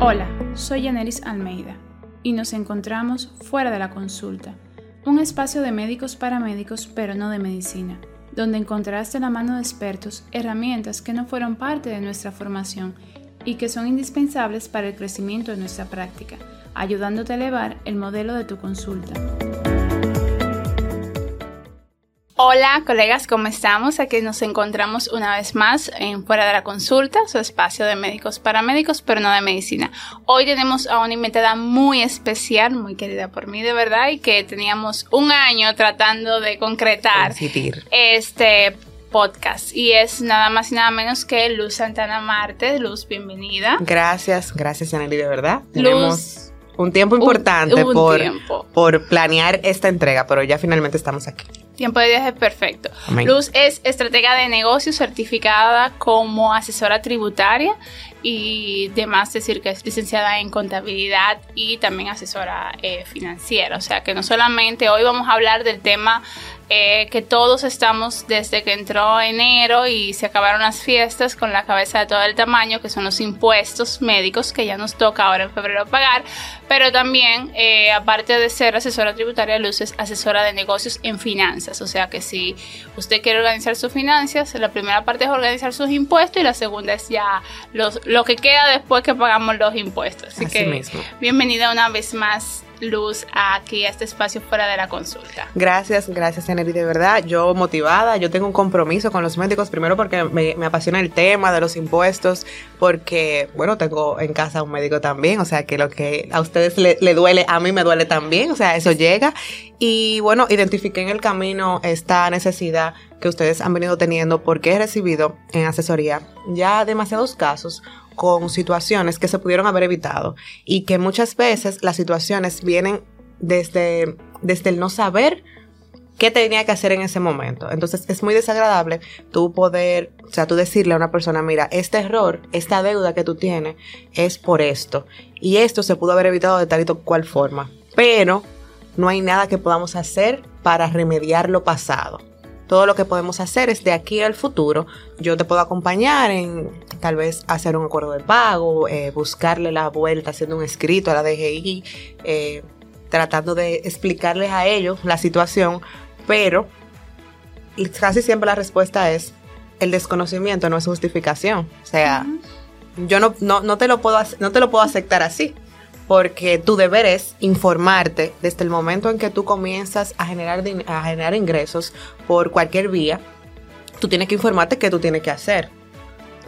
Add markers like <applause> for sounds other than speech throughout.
Hola, soy Yaneris Almeida y nos encontramos fuera de la consulta, un espacio de médicos para médicos pero no de medicina, donde encontrarás de la mano de expertos herramientas que no fueron parte de nuestra formación y que son indispensables para el crecimiento de nuestra práctica, ayudándote a elevar el modelo de tu consulta. Hola colegas, ¿cómo estamos? Aquí nos encontramos una vez más en Fuera de la Consulta, su espacio de médicos para médicos, pero no de medicina. Hoy tenemos a una invitada muy especial, muy querida por mí de verdad, y que teníamos un año tratando de concretar este podcast. Y es nada más y nada menos que Luz Santana Marte. Luz, bienvenida. Gracias, gracias Yaneli, de verdad. Luz. un tiempo importante por, por planear esta entrega, pero ya finalmente estamos aquí. Tiempo de viaje perfecto. Luz es estratega de negocios certificada como asesora tributaria y demás decir que es licenciada en contabilidad y también asesora eh, financiera. O sea que no solamente hoy vamos a hablar del tema eh, que todos estamos desde que entró enero y se acabaron las fiestas con la cabeza de todo el tamaño, que son los impuestos médicos que ya nos toca ahora en febrero pagar, pero también, eh, aparte de ser asesora tributaria, Luz es asesora de negocios en finanzas, o sea que si usted quiere organizar sus finanzas, la primera parte es organizar sus impuestos y la segunda es ya los, lo que queda después que pagamos los impuestos. Así, que mismo. bienvenida una vez más luz aquí a este espacio fuera de la consulta. Gracias, gracias Eneri, de verdad. Yo motivada, yo tengo un compromiso con los médicos, primero porque me, apasiona el tema de los impuestos, porque, bueno, tengo en casa un médico también, o sea que lo que a ustedes le, le duele, a mí me duele también, o sea, eso llega. Y bueno, identifiqué en el camino esta necesidad que ustedes han venido teniendo porque he recibido en asesoría ya demasiados casos con situaciones que se pudieron haber evitado y que muchas veces las situaciones vienen desde, desde el no saber qué tenía que hacer en ese momento. Entonces es muy desagradable tú poder, o sea, tú decirle a una persona, mira, este error, esta deuda que tú tienes es por esto y esto se pudo haber evitado de tal y cual forma, pero no hay nada que podamos hacer para remediar lo pasado todo lo que podemos hacer es de aquí al futuro. Yo te puedo acompañar en tal vez hacer un acuerdo de pago, eh, buscarle la vuelta haciendo un escrito a la DGI, eh, tratando de explicarles a ellos la situación, pero casi siempre la respuesta es el desconocimiento no es justificación. O sea, yo no, no, no, te lo puedo, no te lo puedo aceptar así porque tu deber es informarte desde el momento en que tú comienzas a generar, a generar ingresos por cualquier vía. Tú tienes que informarte qué tú tienes que hacer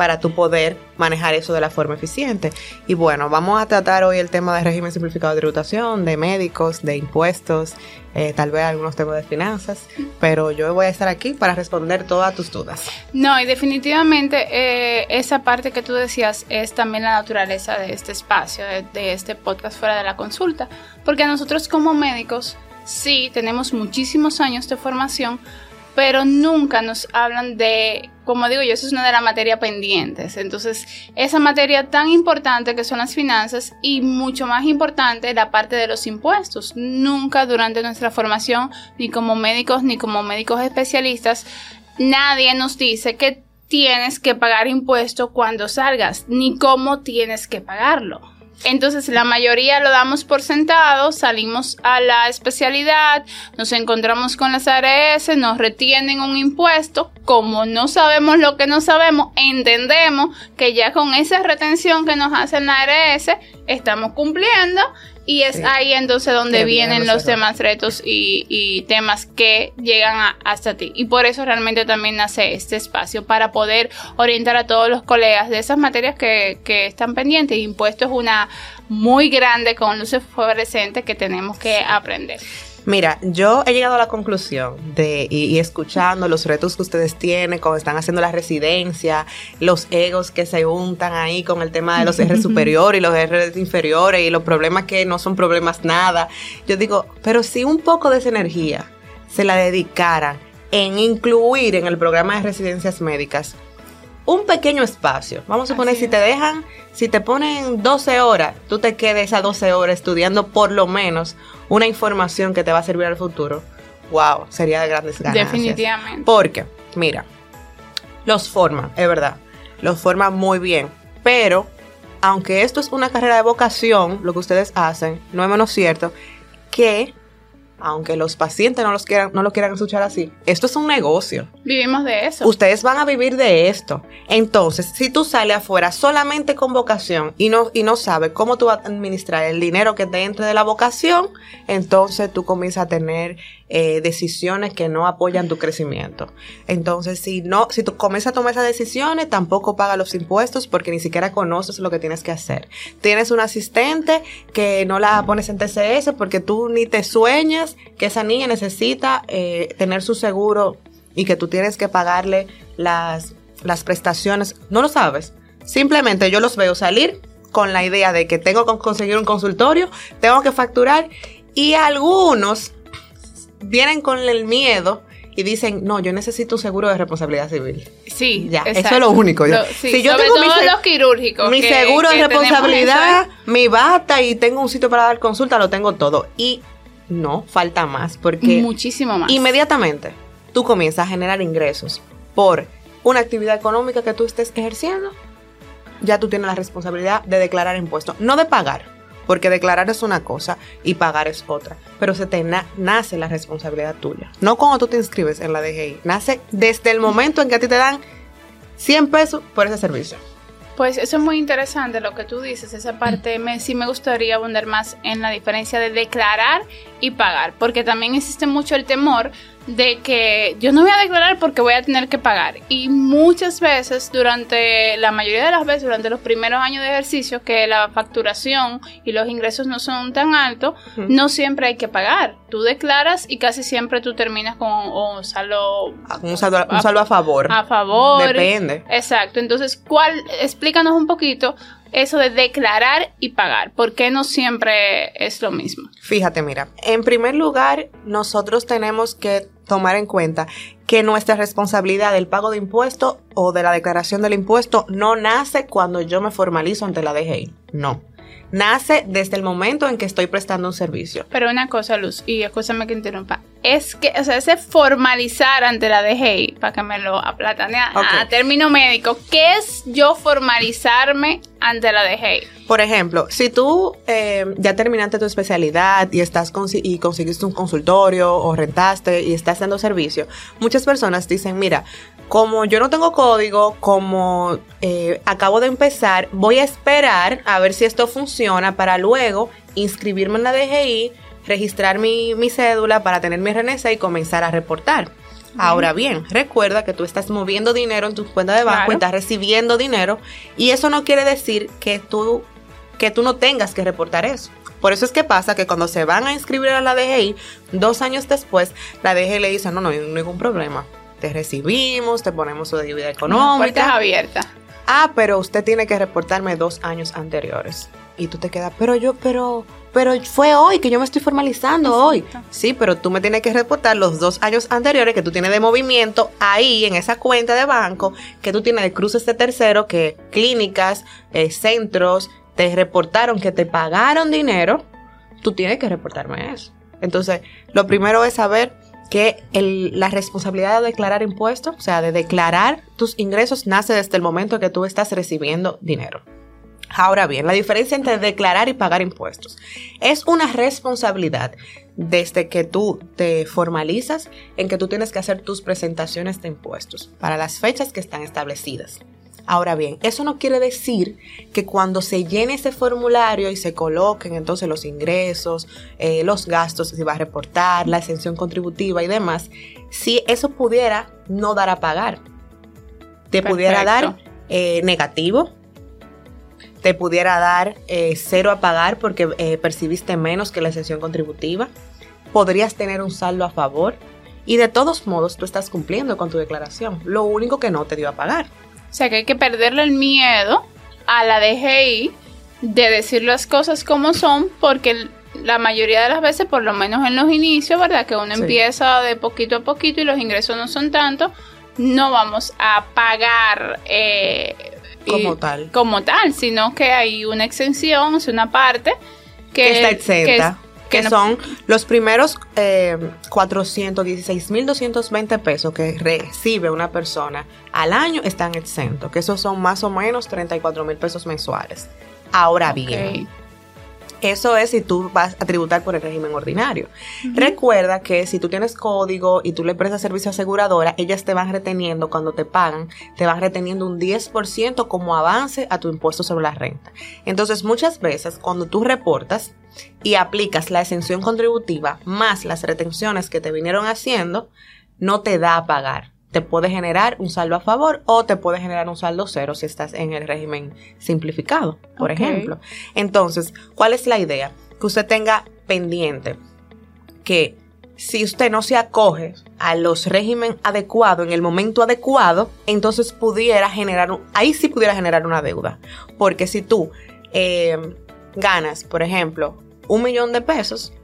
para tu poder manejar eso de la forma eficiente. Y bueno, vamos a tratar hoy el tema de régimen simplificado de tributación, de médicos, de impuestos, eh, tal vez algunos temas de finanzas, pero yo voy a estar aquí para responder todas tus dudas. No, y definitivamente eh, esa parte que tú decías es también la naturaleza de este espacio, de este podcast fuera de la consulta, porque nosotros como médicos sí tenemos muchísimos años de formación, pero nunca nos hablan de, como digo yo, eso es una de las materias pendientes. Entonces, esa materia tan importante que son las finanzas y mucho más importante la parte de los impuestos. Nunca durante nuestra formación, ni como médicos, ni como médicos especialistas, nadie nos dice que tienes que pagar impuesto cuando salgas, ni cómo tienes que pagarlo. Entonces la mayoría lo damos por sentado, salimos a la especialidad, nos encontramos con las ARS, nos retienen un impuesto, como no sabemos lo que no sabemos, entendemos que ya con esa retención que nos hacen la ARS estamos cumpliendo y es ahí entonces donde vienen los demás retos y, temas que llegan hasta ti. Y por eso realmente también nace este espacio para poder orientar a todos los colegas de esas materias que, que están pendientes. Impuesto es una muy grande con luces fluorescentes que tenemos que aprender. Mira, yo he llegado a la conclusión de, y, escuchando los retos que ustedes tienen cuando están haciendo la residencia, los egos que se juntan ahí con el tema de los <laughs> R superiores y los R inferiores y los problemas que no son problemas nada. Yo digo, pero si un poco de esa energía se la dedicara en incluir en el programa de residencias médicas un pequeño espacio. Vamos a poner, si te dejan, si te ponen 12 horas, tú te quedes esas 12 horas estudiando por lo menos una información que te va a servir al futuro. Wow, sería de grandes ganancias. Definitivamente. Porque, mira, los forman, es verdad, los forman muy bien, pero aunque esto es una carrera de vocación, lo que ustedes hacen, no es menos cierto que aunque los pacientes no los quieran, no lo quieran escuchar así, esto es un negocio. Vivimos de eso. Ustedes van a vivir de esto. Entonces, si tú sales afuera solamente con vocación y no, y no sabes cómo tú vas a administrar el dinero que te entre de la vocación, entonces tú comienzas a tener eh, decisiones que no apoyan tu crecimiento. Entonces, si no, si tú comienzas a tomar esas decisiones, tampoco pagas los impuestos porque ni siquiera conoces lo que tienes que hacer. Tienes un asistente que no la pones en TCS porque tú ni te sueñas que esa niña necesita eh, tener su seguro y que tú tienes que pagarle las, las prestaciones. No lo sabes. Simplemente yo los veo salir con la idea de que tengo que conseguir un consultorio, tengo que facturar y algunos vienen con el miedo y dicen, no, yo necesito un seguro de responsabilidad civil. Sí, ya, eso es lo único. si yo tengo mi, los quirúrgicos. Mi seguro de responsabilidad, mi bata y tengo un sitio para dar consulta, lo tengo todo. Y no, falta más, porque... Muchísimo más. Inmediatamente tú comienzas a generar ingresos por una actividad económica que tú estés ejerciendo, ya tú tienes la responsabilidad de declarar impuestos, no de pagar porque declarar es una cosa y pagar es otra. Pero se te nace la responsabilidad tuya. No cuando tú te inscribes en la DGI. Nace desde el momento en que a ti te dan 100 pesos por ese servicio. Pues eso es muy interesante lo que tú dices, esa parte me, sí me gustaría abundar más en la diferencia de declarar y pagar, porque también existe mucho el temor de que yo no voy a declarar porque voy a tener que pagar. Y muchas veces, durante la mayoría de las veces, durante los primeros años de ejercicio, que la facturación y los ingresos no son tan altos, no siempre hay que pagar. Tú declaras y casi siempre tú terminas con un saldo, un saldo, a, favor. A favor. Depende. Exacto. Entonces, ¿cuál? Explícanos un poquito eso de declarar y pagar? ¿Por qué no siempre es lo mismo? Fíjate, mira, en primer lugar, nosotros tenemos que tomar en cuenta que nuestra responsabilidad del pago de impuesto o de la declaración del impuesto no nace cuando yo me formalizo ante la DGI. No nace desde el momento en que estoy prestando un servicio. Pero una cosa, Luz, y escúchame que interrumpa, es que, o sea, ese formalizar ante la DGI, para que me lo aplatane a, término médico, ¿qué es yo formalizarme ante la DGI? Por ejemplo, si tú eh, ya terminaste tu especialidad y estás y conseguiste un consultorio o rentaste y estás dando servicio, muchas personas dicen, mira, como yo no tengo código, como eh, acabo de empezar, voy a esperar a ver si esto funciona para luego inscribirme en la DGI, registrar mi, cédula para tener mi RNC y comenzar a reportar. Ahora bien, recuerda que tú estás moviendo dinero en tu cuenta de banco, estás recibiendo dinero y eso no quiere decir que tú, que tú no tengas que reportar eso. Por eso es que pasa que cuando se van a inscribir a la DGI, dos años después, la DGI le dice, no, no, no hay ningún problema te recibimos, te ponemos su deuda económica. Puertas abiertas. Ah, pero usted tiene que reportarme dos años anteriores. Y tú te quedas, pero yo, pero, pero fue hoy que yo me estoy formalizando hoy. Sí, pero tú me tienes que reportar los dos años anteriores que tú tienes de movimiento ahí en esa cuenta de banco, que tú tienes de cruces de tercero, que clínicas, eh, centros, te reportaron que te pagaron dinero. Tú tienes que reportarme eso. Entonces, lo primero es saber que la responsabilidad de declarar impuestos, o sea, de declarar tus ingresos, nace desde el momento que tú estás recibiendo dinero. Ahora bien, la diferencia entre declarar y pagar impuestos es una responsabilidad desde que tú te formalizas en que tú tienes que hacer tus presentaciones de impuestos para las fechas que están establecidas. Ahora bien, eso no quiere decir que cuando se llene ese formulario y se coloquen entonces los ingresos, eh, los gastos, si va a reportar, la exención contributiva y demás, si eso pudiera no dar a pagar, te pudiera dar eh, negativo, te pudiera dar eh, cero a pagar porque percibiste menos que la exención contributiva, podrías tener un saldo a favor. Y de todos modos tú estás cumpliendo con tu declaración, lo único que no te dio a pagar. O sea que hay que perderle el miedo a la DGI de decir las cosas como son, porque la mayoría de las veces, por lo menos en los inicios, ¿verdad? Que uno empieza de poquito a poquito y los ingresos no son tantos, no vamos a pagar eh, como tal. Como tal, sino que hay una exención, es una parte que, está exenta. que son los primeros eh, 416.220 pesos que recibe una persona al año están exentos, que esos son más o menos 34 mil pesos mensuales. Ahora bien, eso es si tú vas a tributar por el régimen ordinario. Recuerda que si tú tienes código y tú le prestas servicio aseguradora, ellas te van reteniendo cuando te pagan, te van reteniendo un 10% como avance a tu impuesto sobre la renta. Entonces, muchas veces cuando tú reportas y aplicas la exención contributiva más las retenciones que te vinieron haciendo, no te da a pagar te puede generar un saldo a favor o te puede generar un saldo cero si estás en el régimen simplificado, por ejemplo. Entonces, ¿cuál es la idea? Que usted tenga pendiente que si usted no se acoge a los régimen adecuados en el momento adecuado, entonces pudiera generar, ahí sí pudiera generar una deuda. Porque si tú eh, ganas, por ejemplo, un millón de pesos,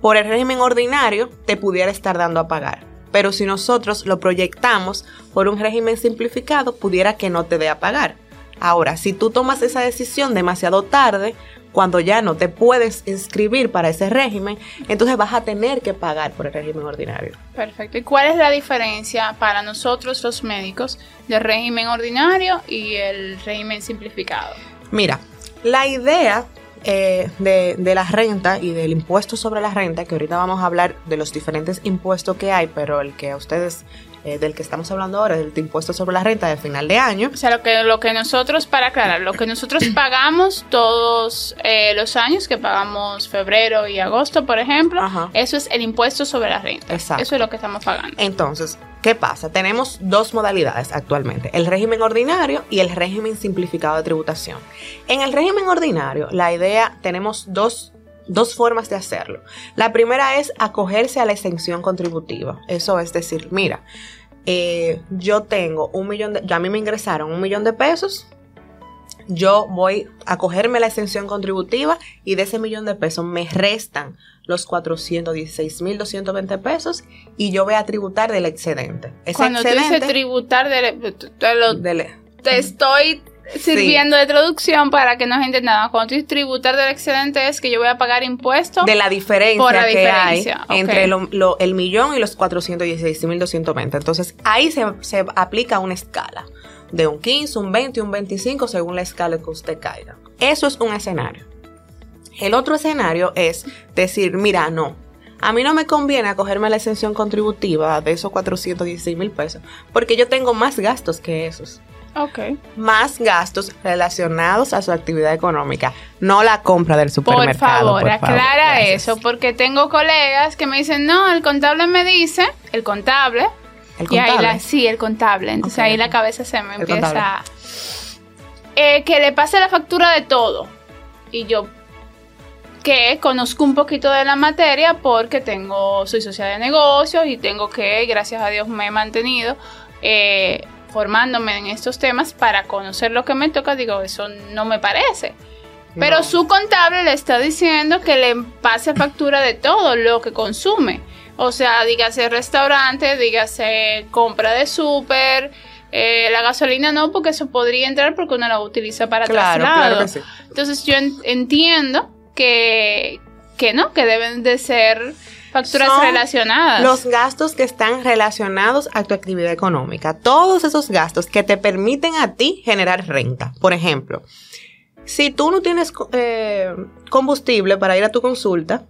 por el régimen ordinario te pudiera estar dando a pagar pero si nosotros lo proyectamos por un régimen simplificado, pudiera que no te dé a pagar. Ahora, si tú tomas esa decisión demasiado tarde, cuando ya no te puedes inscribir para ese régimen, entonces vas a tener que pagar por el régimen ordinario. Perfecto. ¿Y cuál es la diferencia para nosotros los médicos del régimen ordinario y el régimen simplificado? Mira, la idea eh, de, de, la renta y del impuesto sobre la renta, que ahorita vamos a hablar de los diferentes impuestos que hay, pero el que a ustedes eh, del que estamos hablando ahora, del impuesto sobre la renta de final de año. O sea, lo que, lo que nosotros, para aclarar, lo que nosotros <coughs> pagamos todos eh, los años, que pagamos febrero y agosto, por ejemplo, eso es el impuesto sobre la renta. Exacto. Eso es lo que estamos pagando. Entonces, ¿qué pasa? Tenemos dos modalidades actualmente, el régimen ordinario y el régimen simplificado de tributación. En el régimen ordinario, la idea, tenemos dos dos formas de hacerlo. La primera es acogerse a la exención contributiva. Eso es decir, mira, eh, yo tengo un millón de, ya a mí me ingresaron un millón de pesos, yo voy a cogerme la exención contributiva y de ese millón de pesos me restan los 416.220 pesos y yo voy a tributar del excedente. Cuando tú dices tributar del, te estoy sirviendo de traducción para que nos entendamos. Cuando tú tributar del excedente es que yo voy a pagar impuestos. De la diferencia que hay entre el millón y los 416.220. Entonces ahí se, se aplica una escala de un 15, un 20 y un 25 según la escala que usted caiga. Eso es un escenario. El otro escenario es decir, mira, no, a mí no me conviene acogerme a la exención contributiva de esos 416 mil pesos porque yo tengo más gastos que esos. Más gastos relacionados a su actividad económica, no la compra del supermercado. Por favor, aclara eso, porque tengo colegas que me dicen, no, el contable me dice, el contable. ¿El contable? sí, el contable. Entonces ahí la cabeza se me empieza... Eh, que le pase la factura de todo. Y yo, que conozco un poquito de la materia porque tengo, soy socia de negocios y tengo que, gracias a Dios, me he mantenido eh, formándome en estos temas para conocer lo que me toca, digo, eso no me parece. Pero su contable le está diciendo que le pase factura de todo lo que consume. O sea, dígase restaurante, dígase compra de súper, eh, la gasolina no, porque eso podría entrar porque uno la utiliza para claro, traslado. Entonces yo entiendo que, que no, que deben de ser Facturas relacionadas. Los gastos que están relacionados a tu actividad económica. Todos esos gastos que te permiten a ti generar renta. Por ejemplo, si tú no tienes eh, combustible para ir a tu consulta,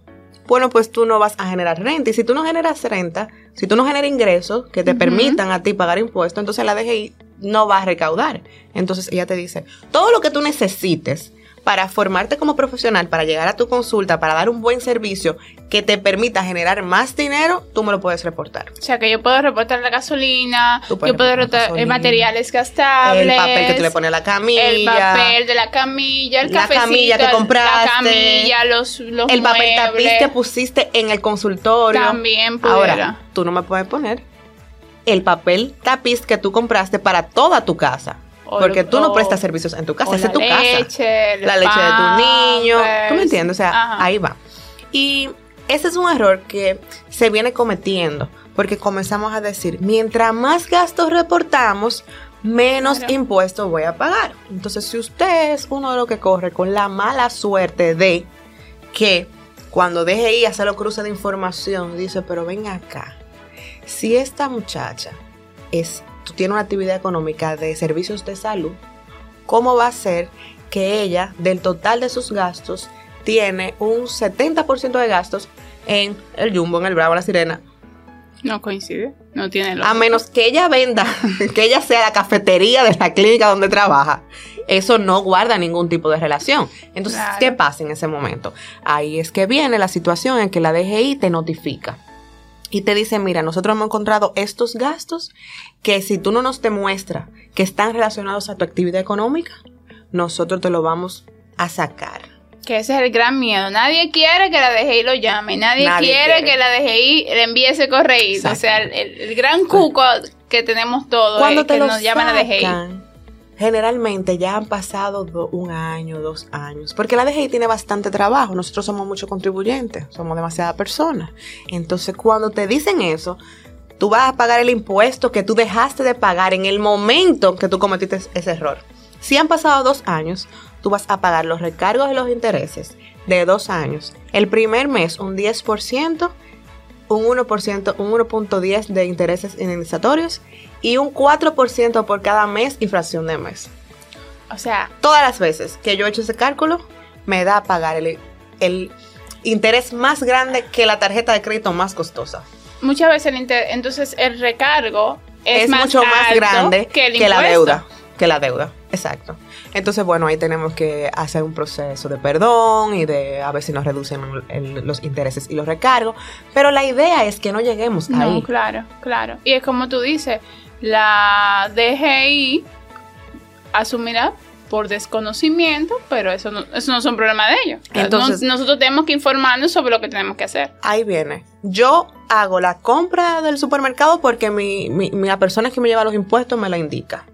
bueno, pues tú no vas a generar renta. Y si tú no generas renta, si tú no generas ingresos que te permitan a ti pagar impuestos, entonces la DGI no va a recaudar. Entonces ella te dice, todo lo que tú necesites para formarte como profesional, para llegar a tu consulta, para dar un buen servicio que te permita generar más dinero, tú me lo puedes reportar. O sea, que yo puedo reportar la gasolina, yo puedo reportar eh, materiales gastables, el papel que tú le pones a la camilla, el papel de la camilla, el la camilla que compraste, la camilla, los, los el papel tapiz que pusiste en el consultorio. También pudiera. Ahora, tú no me puedes poner el papel tapiz que tú compraste para toda tu casa. Porque tú no prestas servicios en tu casa, es tu leche, La leche de tu niño. ¿Tú me entiendes? O sea, ahí va. Y ese es un error que se viene cometiendo. Porque comenzamos a decir, mientras más gastos reportamos, menos impuestos voy a pagar. Entonces, si usted es uno de los que corre con la mala suerte de que Cuando DGI hace los cruces de información, dice, pero ven acá, si esta muchacha es, tiene una actividad económica de servicios de salud, ¿cómo va a ser que ella, del total de sus gastos, tiene un 70% de gastos en el Jumbo, en el Bravo, la Sirena? No coincide, no tiene A menos que ella venda, <laughs> que ella sea la cafetería de la clínica donde trabaja, eso no guarda ningún tipo de relación. Entonces, ¿qué pasa en ese momento? Ahí es que viene la situación en que la DGI te notifica y te dice, mira, nosotros hemos encontrado estos gastos que si tú no nos demuestras que están relacionados a tu actividad económica, nosotros te lo vamos a sacar. Que ese es el gran miedo. Nadie quiere que la DGI lo llame. Nadie, quiere, que la DGI le envíe ese correo. O sea, el, gran cuco que tenemos todos Cuando te que nos llaman a DGI. Generalmente ya han pasado un año, dos años, porque la DGI tiene bastante trabajo, nosotros somos muchos contribuyentes, somos demasiadas personas. Entonces cuando te dicen eso, tú vas a pagar el impuesto que tú dejaste de pagar en el momento que tú cometiste ese error. Si han pasado dos años, tú vas a pagar los recargos de los intereses de dos años. El primer mes un 10%, un 1%, un 1.10 de intereses indemnizatorios y un 4% por cada mes inflación de mes. O sea, todas las veces que yo he hecho ese cálculo, me da a pagar el, el interés más grande que la tarjeta de crédito más costosa. Muchas veces el entonces el recargo es, mucho más grande que, que la deuda, que la deuda. Exacto. Entonces, bueno, ahí tenemos que hacer un proceso de perdón y de a ver si nos reducen los intereses y los recargos. Pero la idea es que no lleguemos no, ahí. Claro, claro. Y es como tú dices, la DGI asumirá por desconocimiento, pero eso no, eso no es un problema de ellos. Entonces, nosotros tenemos que informarnos sobre lo que tenemos que hacer. Ahí viene. Yo hago la compra del supermercado porque mi, mi, la persona que me lleva los impuestos me la indica.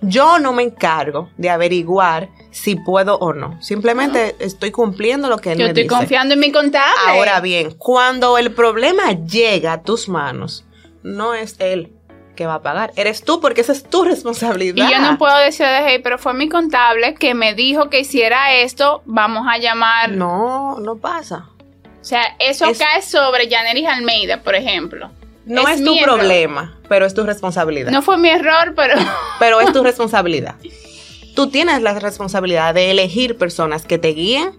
Yo no me encargo de averiguar si puedo o no. Simplemente estoy cumpliendo lo que él Yo estoy confiando en mi contable. Ahora bien, cuando el problema llega a tus manos, no es él que va a pagar. Eres tú porque esa es tu responsabilidad. Y yo no puedo decir, hey, pero fue mi contable que me dijo que hiciera esto, vamos a llamar. No, no pasa. O sea, eso cae sobre Janeris Almeida, por ejemplo. No es, tu problema, pero es tu responsabilidad. No fue mi error, pero... <laughs> pero es tu responsabilidad. Tú tienes la responsabilidad de elegir personas que te guíen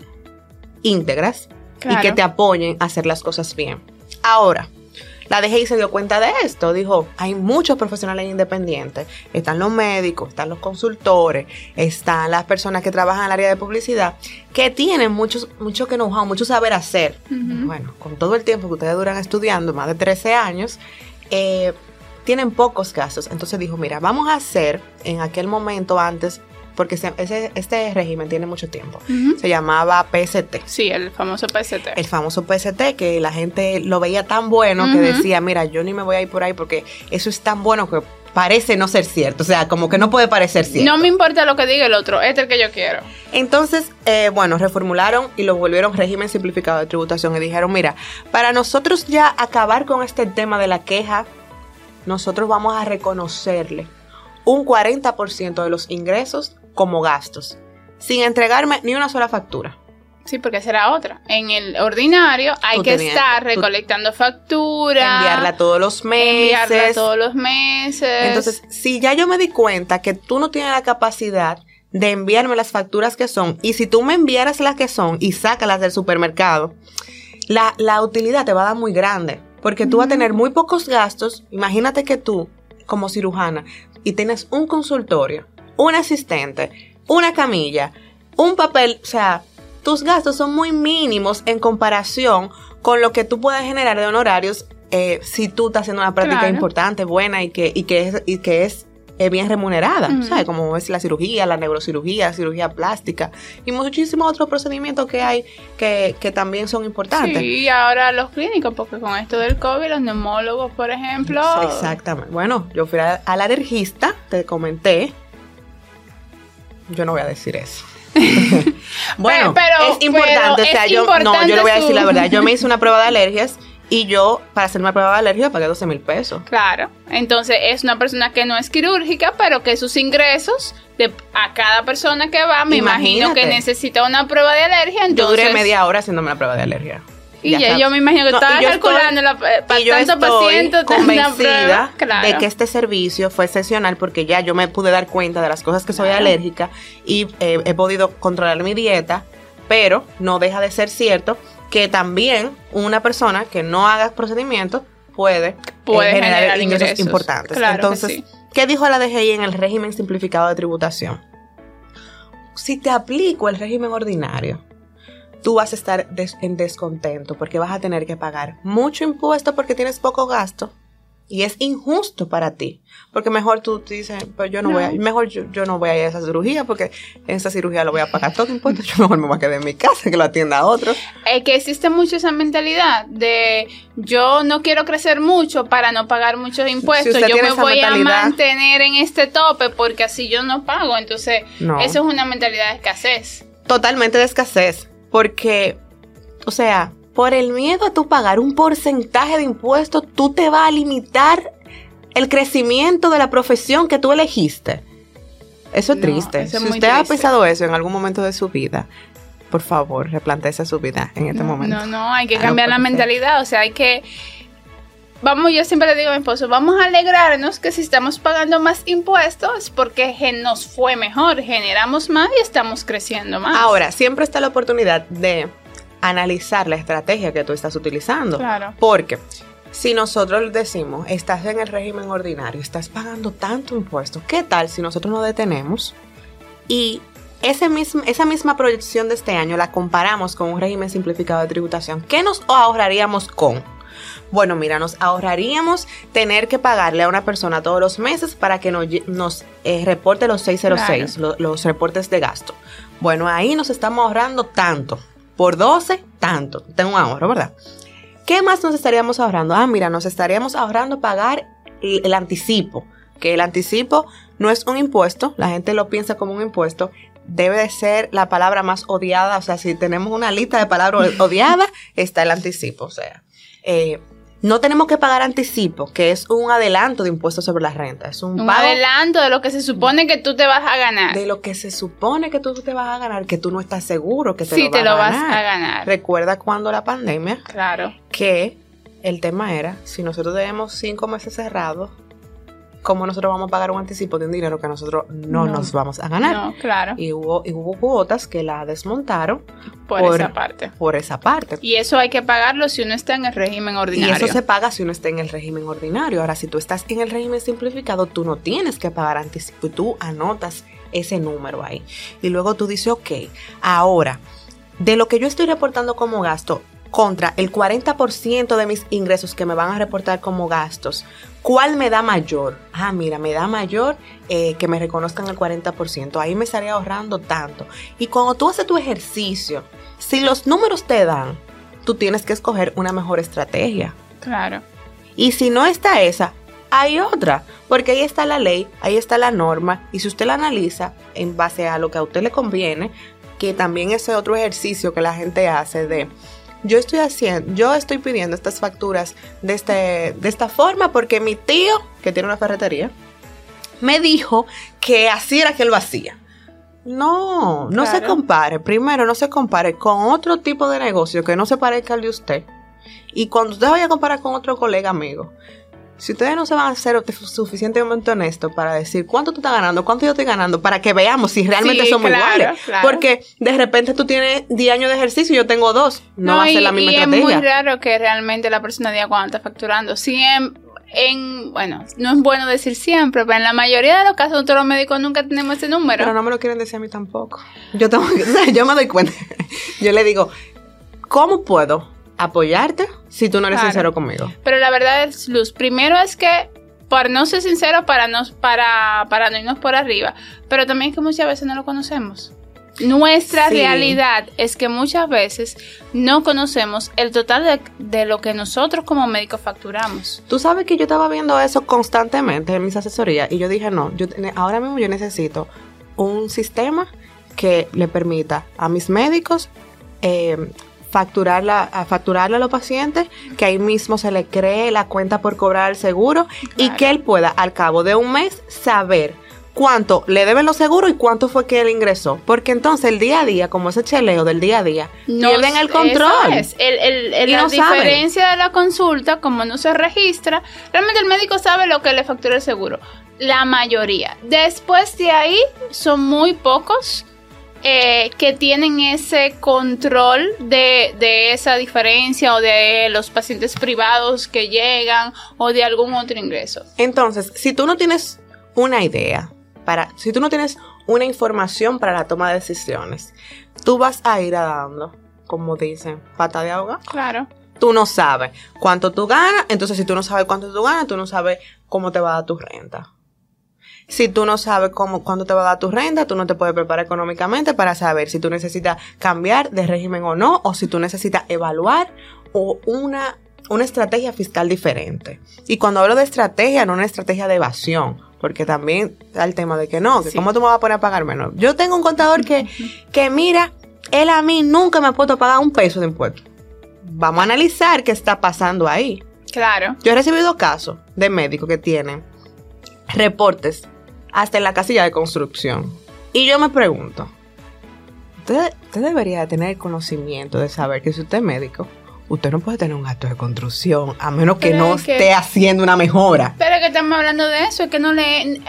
íntegras y que te apoyen a hacer las cosas bien. Ahora, la DGI se dio cuenta de esto, dijo, hay muchos profesionales independientes, están los médicos, están los consultores, están las personas que trabajan en el área de publicidad, que tienen mucho, mucho que know-how, mucho saber hacer. Bueno, con todo el tiempo que ustedes duran estudiando, más de 13 años, eh, tienen pocos casos. Entonces dijo, mira, vamos a hacer en aquel momento antes porque ese, este régimen tiene mucho tiempo. Se llamaba PST. Sí, el famoso PST. El famoso PST, que la gente lo veía tan bueno que decía, mira, yo ni me voy a ir por ahí porque eso es tan bueno que parece no ser cierto. O sea, como que no puede parecer cierto. No me importa lo que diga el otro, este es el que yo quiero. Entonces, eh, bueno, reformularon y lo volvieron régimen simplificado de tributación y dijeron, mira, para nosotros ya acabar con este tema de la queja, nosotros vamos a reconocerle un 40% de los ingresos como gastos, sin entregarme ni una sola factura. Sí, porque será otra. En el ordinario hay que estar recolectando factura. Enviarla todos los meses. Enviarla todos los meses. Entonces, si ya yo me di cuenta que tú no tienes la capacidad de enviarme las facturas que son, y si tú me enviaras las que son y sácalas del supermercado, la, la utilidad te va a dar muy grande. Porque tú vas a tener muy pocos gastos. Imagínate que tú, como cirujana, y tienes un consultorio un asistente, una camilla, un papel, o sea, tus gastos son muy mínimos en comparación con lo que tú puedes generar de honorarios eh, si tú estás haciendo una práctica importante, buena y que, y que es, y que es eh, bien remunerada, ¿sabes? Como es la cirugía, la neurocirugía, cirugía plástica y muchísimos otros procedimientos que hay que, que también son importantes. Sí, y ahora los clínicos, porque con esto del COVID, los neumólogos, por ejemplo. Exactamente. Bueno, yo fui al alergista, te comenté, yo no voy a decir eso. <laughs> bueno, pero, es importante, o sea, yo no, yo le voy a decir la verdad. Yo me <laughs> hice una prueba de alergias Y yo, para hacerme la prueba de alergia, pagué 12 mil pesos. Claro. Entonces es una persona que no es quirúrgica, pero que sus ingresos de a cada persona que va, me imagino que necesita una prueba de alergia. Yo Entonces, duré media hora haciéndome la prueba de alergia. Y Ya yo me imagino que No, estaba estoy- calculando la, para y yo estoy <laughs> convencida. Claro. de que este servicio fue excepcional porque ya yo me pude dar cuenta de las cosas que soy Claro. alérgica y eh, he podido controlar mi dieta, pero no deja de ser cierto que también una persona que no haga procedimientos puede, eh, Puede generar, generar ingresos, ingresos. importantes. Claro Entonces, sí. ¿qué dijo la DGI en el régimen simplificado de tributación? Si te aplico el régimen ordinario, tú vas a estar des- en descontento porque vas a tener que pagar mucho impuesto porque tienes poco gasto y es injusto para ti. Porque mejor tú dices, pues yo no, No. voy a, mejor yo, yo no voy a ir a esa cirugía porque en esa cirugía lo voy a pagar todo impuesto. Yo mejor me voy a quedar en mi casa que lo atienda a otro. Es que existe mucho esa mentalidad de yo no quiero crecer mucho para no pagar muchos impuestos, yo me voy a mantener en este tope porque así yo no pago. Entonces, No. eso es una mentalidad de escasez. Totalmente de escasez. Porque, o sea, por el miedo a tú pagar un porcentaje de impuestos, tú te vas a limitar el crecimiento de la profesión que tú elegiste. Eso es No, triste. eso es si usted ha triste. pensado eso en algún momento de su vida, por favor, replanteese su vida en este no, momento. No, no, hay que Ah, no cambiar la mentalidad, o sea, hay que... Vamos, yo siempre le digo a mi esposo, vamos a alegrarnos que si estamos pagando más impuestos, porque nos fue mejor, generamos más y estamos creciendo más. Ahora, siempre está la oportunidad de analizar la estrategia que tú estás utilizando. Claro. Porque si nosotros decimos, estás en el régimen ordinario, estás pagando tanto impuesto, ¿qué tal si nosotros nos detenemos y ese mismo, esa misma proyección de este año la comparamos con un régimen simplificado de tributación? ¿Qué nos ahorraríamos con? Bueno, mira, nos ahorraríamos tener que pagarle a una persona todos los meses para que nos, nos eh, reporte los 606, lo- los reportes de gasto. Bueno, ahí nos estamos ahorrando tanto. Por 12, tanto. Tengo un ahorro, ¿verdad? ¿Qué más nos estaríamos ahorrando? Ah, mira, nos estaríamos ahorrando pagar el, el anticipo. Que el anticipo no es un impuesto, la gente lo piensa como un impuesto. Debe de ser la palabra más odiada. O sea, si tenemos una lista de palabras odiadas, está el anticipo. O sea, eh, no tenemos que pagar anticipo, que es un adelanto de impuestos sobre la renta. Es un, Un pago adelanto de lo que se supone que tú te vas a ganar. de lo que se supone que tú te vas a ganar, que tú no estás seguro que te Sí, lo, te vas, lo a vas a ganar. Recuerda cuando la pandemia, Claro. que el tema era, si nosotros tenemos cinco meses cerrados, ¿cómo nosotros vamos a pagar un anticipo de un dinero que nosotros no, No. nos vamos a ganar? No, claro. Y hubo, y hubo cuotas que la desmontaron por, por- esa parte. por esa parte. Y eso hay que pagarlo si uno está en el régimen Y ordinario. eso se paga si uno está en el régimen ordinario. Ahora, si tú estás en el régimen simplificado, tú no tienes que pagar anticipo y tú anotas ese número ahí. Y luego tú dices, ok, ahora, de lo que yo estoy reportando como gasto contra el 40% de mis ingresos que me van a reportar como gastos, ¿cuál me da mayor? Ah, mira, me da mayor eh, que me reconozcan el 40%. Ahí me estaría ahorrando tanto. Y cuando tú haces tu ejercicio, si los números te dan, tú tienes que escoger una mejor estrategia. Claro. Y si no está esa, hay otra, porque ahí está la ley, ahí está la norma, y si usted la analiza en base a lo que a usted le conviene, que también ese otro ejercicio que la gente hace de yo estoy haciendo, yo estoy pidiendo estas facturas de, este, de esta forma porque mi tío, que tiene una ferretería, me dijo que así era que él lo hacía. No, no se compare. Primero, no se compare con otro tipo de negocio que no se parezca al de usted. Y cuando usted vaya a comparar con otro colega amigo, si ustedes no se van a ser suficientemente honestos para decir cuánto tú estás ganando, cuánto yo estoy ganando, para que veamos si realmente Sí, somos claro, iguales. claro. Porque de repente tú tienes 10 años de ejercicio y yo tengo dos. No, va a y, ser la misma y es estrategia. muy raro que realmente la persona diga cuánto está facturando. Sí, en, en- bueno, no es bueno decir siempre, pero en la mayoría de los casos nosotros los médicos nunca tenemos ese número. Pero no me lo quieren decir a mí tampoco. Yo, tengo, <laughs> yo me doy cuenta. <laughs> Yo le digo, ¿cómo puedo apoyarte si tú no eres Claro. sincero conmigo? Pero la verdad es, Luz, primero es que, por no ser sincero, para, nos, para, para no irnos por arriba, pero también es que muchas veces no lo conocemos. Nuestra Sí. realidad es que muchas veces no conocemos el total de, de lo que nosotros como médicos facturamos. Tú sabes que yo estaba viendo eso constantemente en mis asesorías y yo dije, no, yo ahora mismo yo necesito un sistema que le permita a mis médicos eh, facturarla, a facturarle a los pacientes, que ahí mismo se le cree la cuenta por cobrar al seguro y que él pueda al cabo de un mes saber cuánto le deben los seguros y cuánto fue que él ingresó. Porque entonces el día a día, como ese cheleo del día a día, no pierden el control. Es. El, la diferencia de la consulta, como no se registra, realmente el médico sabe lo que le factura el seguro. La mayoría. Después de ahí, son muy pocos. Eh, que tienen ese control de, de, esa diferencia o de los pacientes privados que llegan o de algún otro ingreso. Entonces, si tú no tienes una idea si tú no tienes una información para la toma de decisiones, tú vas a ir a dando, como dicen, pata de ahoga. Claro. Tú no sabes cuánto tú ganas, entonces si tú no sabes cuánto tú ganas, tú no sabes cómo te va a dar tu renta. Si tú no sabes cómo, cuándo te va a dar tu renta, tú no te puedes preparar económicamente para saber si tú necesitas cambiar de régimen o no, o si tú necesitas evaluar o una, una estrategia fiscal diferente. Y cuando hablo de estrategia, no una estrategia de evasión, porque también está el tema de que no, que cómo tú me vas a poner a pagar menos. Yo tengo un contador que, <laughs> que mira, él a mí nunca me ha puesto a pagar un peso de impuesto. Vamos a analizar qué está pasando ahí. Claro. Yo he recibido casos de médicos que tienen reportes hasta en la casilla de construcción. Y yo me pregunto, usted, usted debería tener conocimiento de saber que si usted es médico, usted no puede tener un acto de construcción a menos que no esté haciendo una mejora. Pero que estamos hablando de eso, es que no le... Eh,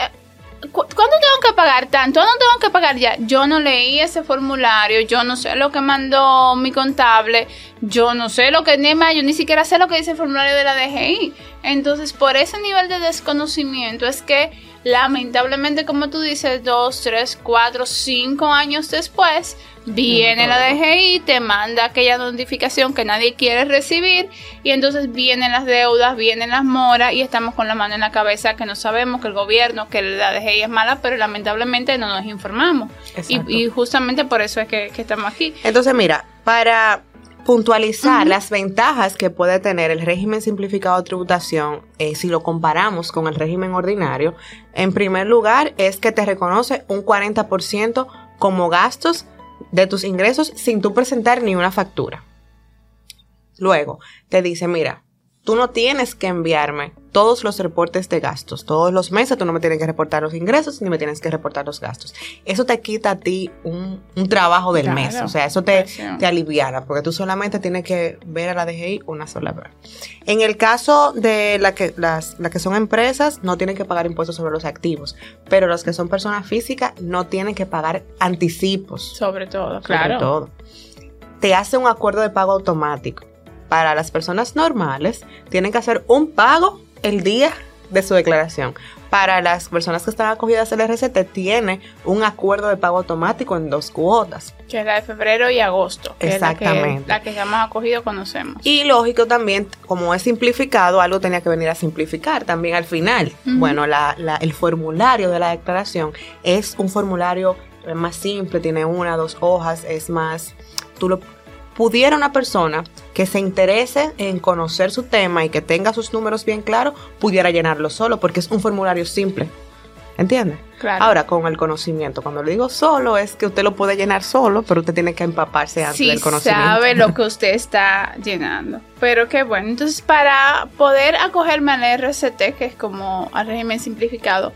¿Cuándo tengo que pagar tanto? ¿Cuándo tengo que pagar ya? Yo no leí ese formulario, yo no sé lo que mandó mi contable, yo no sé lo que ni más, yo ni siquiera sé lo que dice el formulario de la DGI. Entonces, por ese nivel de desconocimiento es que lamentablemente, como tú dices, dos, tres, cuatro, cinco años después, viene la DGI, te manda aquella notificación que nadie quiere recibir y entonces vienen las deudas, vienen las moras y estamos con la mano en la cabeza que no sabemos que el gobierno, que la DGI es mala, pero lamentablemente no nos informamos. Y, justamente por eso es que, estamos aquí. Entonces, mira, para puntualizar las ventajas que puede tener el régimen simplificado de tributación eh, si lo comparamos con el régimen ordinario, en primer lugar es que te reconoce un 40% como gastos de tus ingresos sin tú presentar ni una factura. Luego, te dice, mira, tú no tienes que enviarme todos los reportes de gastos. Todos los meses tú no me tienes que reportar los ingresos ni me tienes que reportar los gastos. Eso te quita a ti un, trabajo del mes. O sea, eso te, te aliviara porque tú solamente tienes que ver a la DGI una sola vez. En el caso de la que, las, que son empresas, no tienen que pagar impuestos sobre los activos, pero los que son personas físicas no tienen que pagar anticipos. Sobre todo, claro. Sobre todo. Te hace un acuerdo de pago automático para las personas normales, tienen que hacer un pago el día de su declaración. Para las personas que están acogidas al RCT, tiene un acuerdo de pago automático en dos cuotas. Que es la de febrero y agosto. Exactamente. la, que, ya hemos acogido conocemos. Y lógico también, como es simplificado, algo tenía que venir a simplificar también al final. Bueno, el formulario de la declaración es un formulario más simple, tiene una, dos hojas, es más, tú lo pudiera una persona que se interese en conocer su tema y que tenga sus números bien claros, pudiera llenarlo solo, porque es un formulario simple. ¿Entiendes? Claro. Ahora, con el conocimiento, cuando le digo solo, es que usted lo puede llenar solo, pero usted tiene que empaparse antes del conocimiento. sabe lo que <laughs> usted está llenando. Pero qué bueno. Entonces, para poder acogerme al RCT, que es como al régimen simplificado,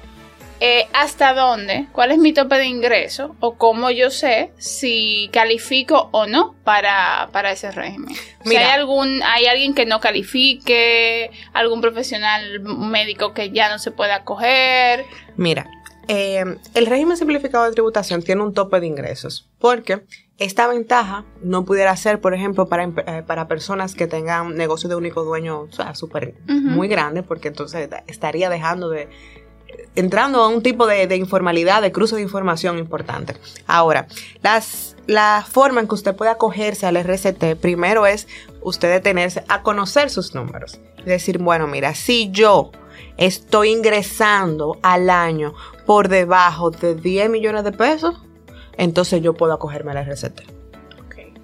eh, hasta dónde, cuál es mi tope de ingreso o cómo yo sé si califico o no para, ese régimen. si hay algún, hay alguien que no califique, algún profesional médico que ya no se pueda acoger. Mira, eh, el régimen simplificado de tributación tiene un tope de ingresos porque esta ventaja no pudiera ser, por ejemplo, para, eh, para personas que tengan negocios de único dueño, o sea, súper muy grande, porque entonces estaría dejando de entrando a un tipo de, informalidad, de cruce de información importante. Ahora, las, la forma en que usted puede acogerse al RCT, primero es usted detenerse a conocer sus números. Es decir, bueno, mira, si yo estoy ingresando al año por debajo de 10 millones de pesos, entonces yo puedo acogerme al RCT.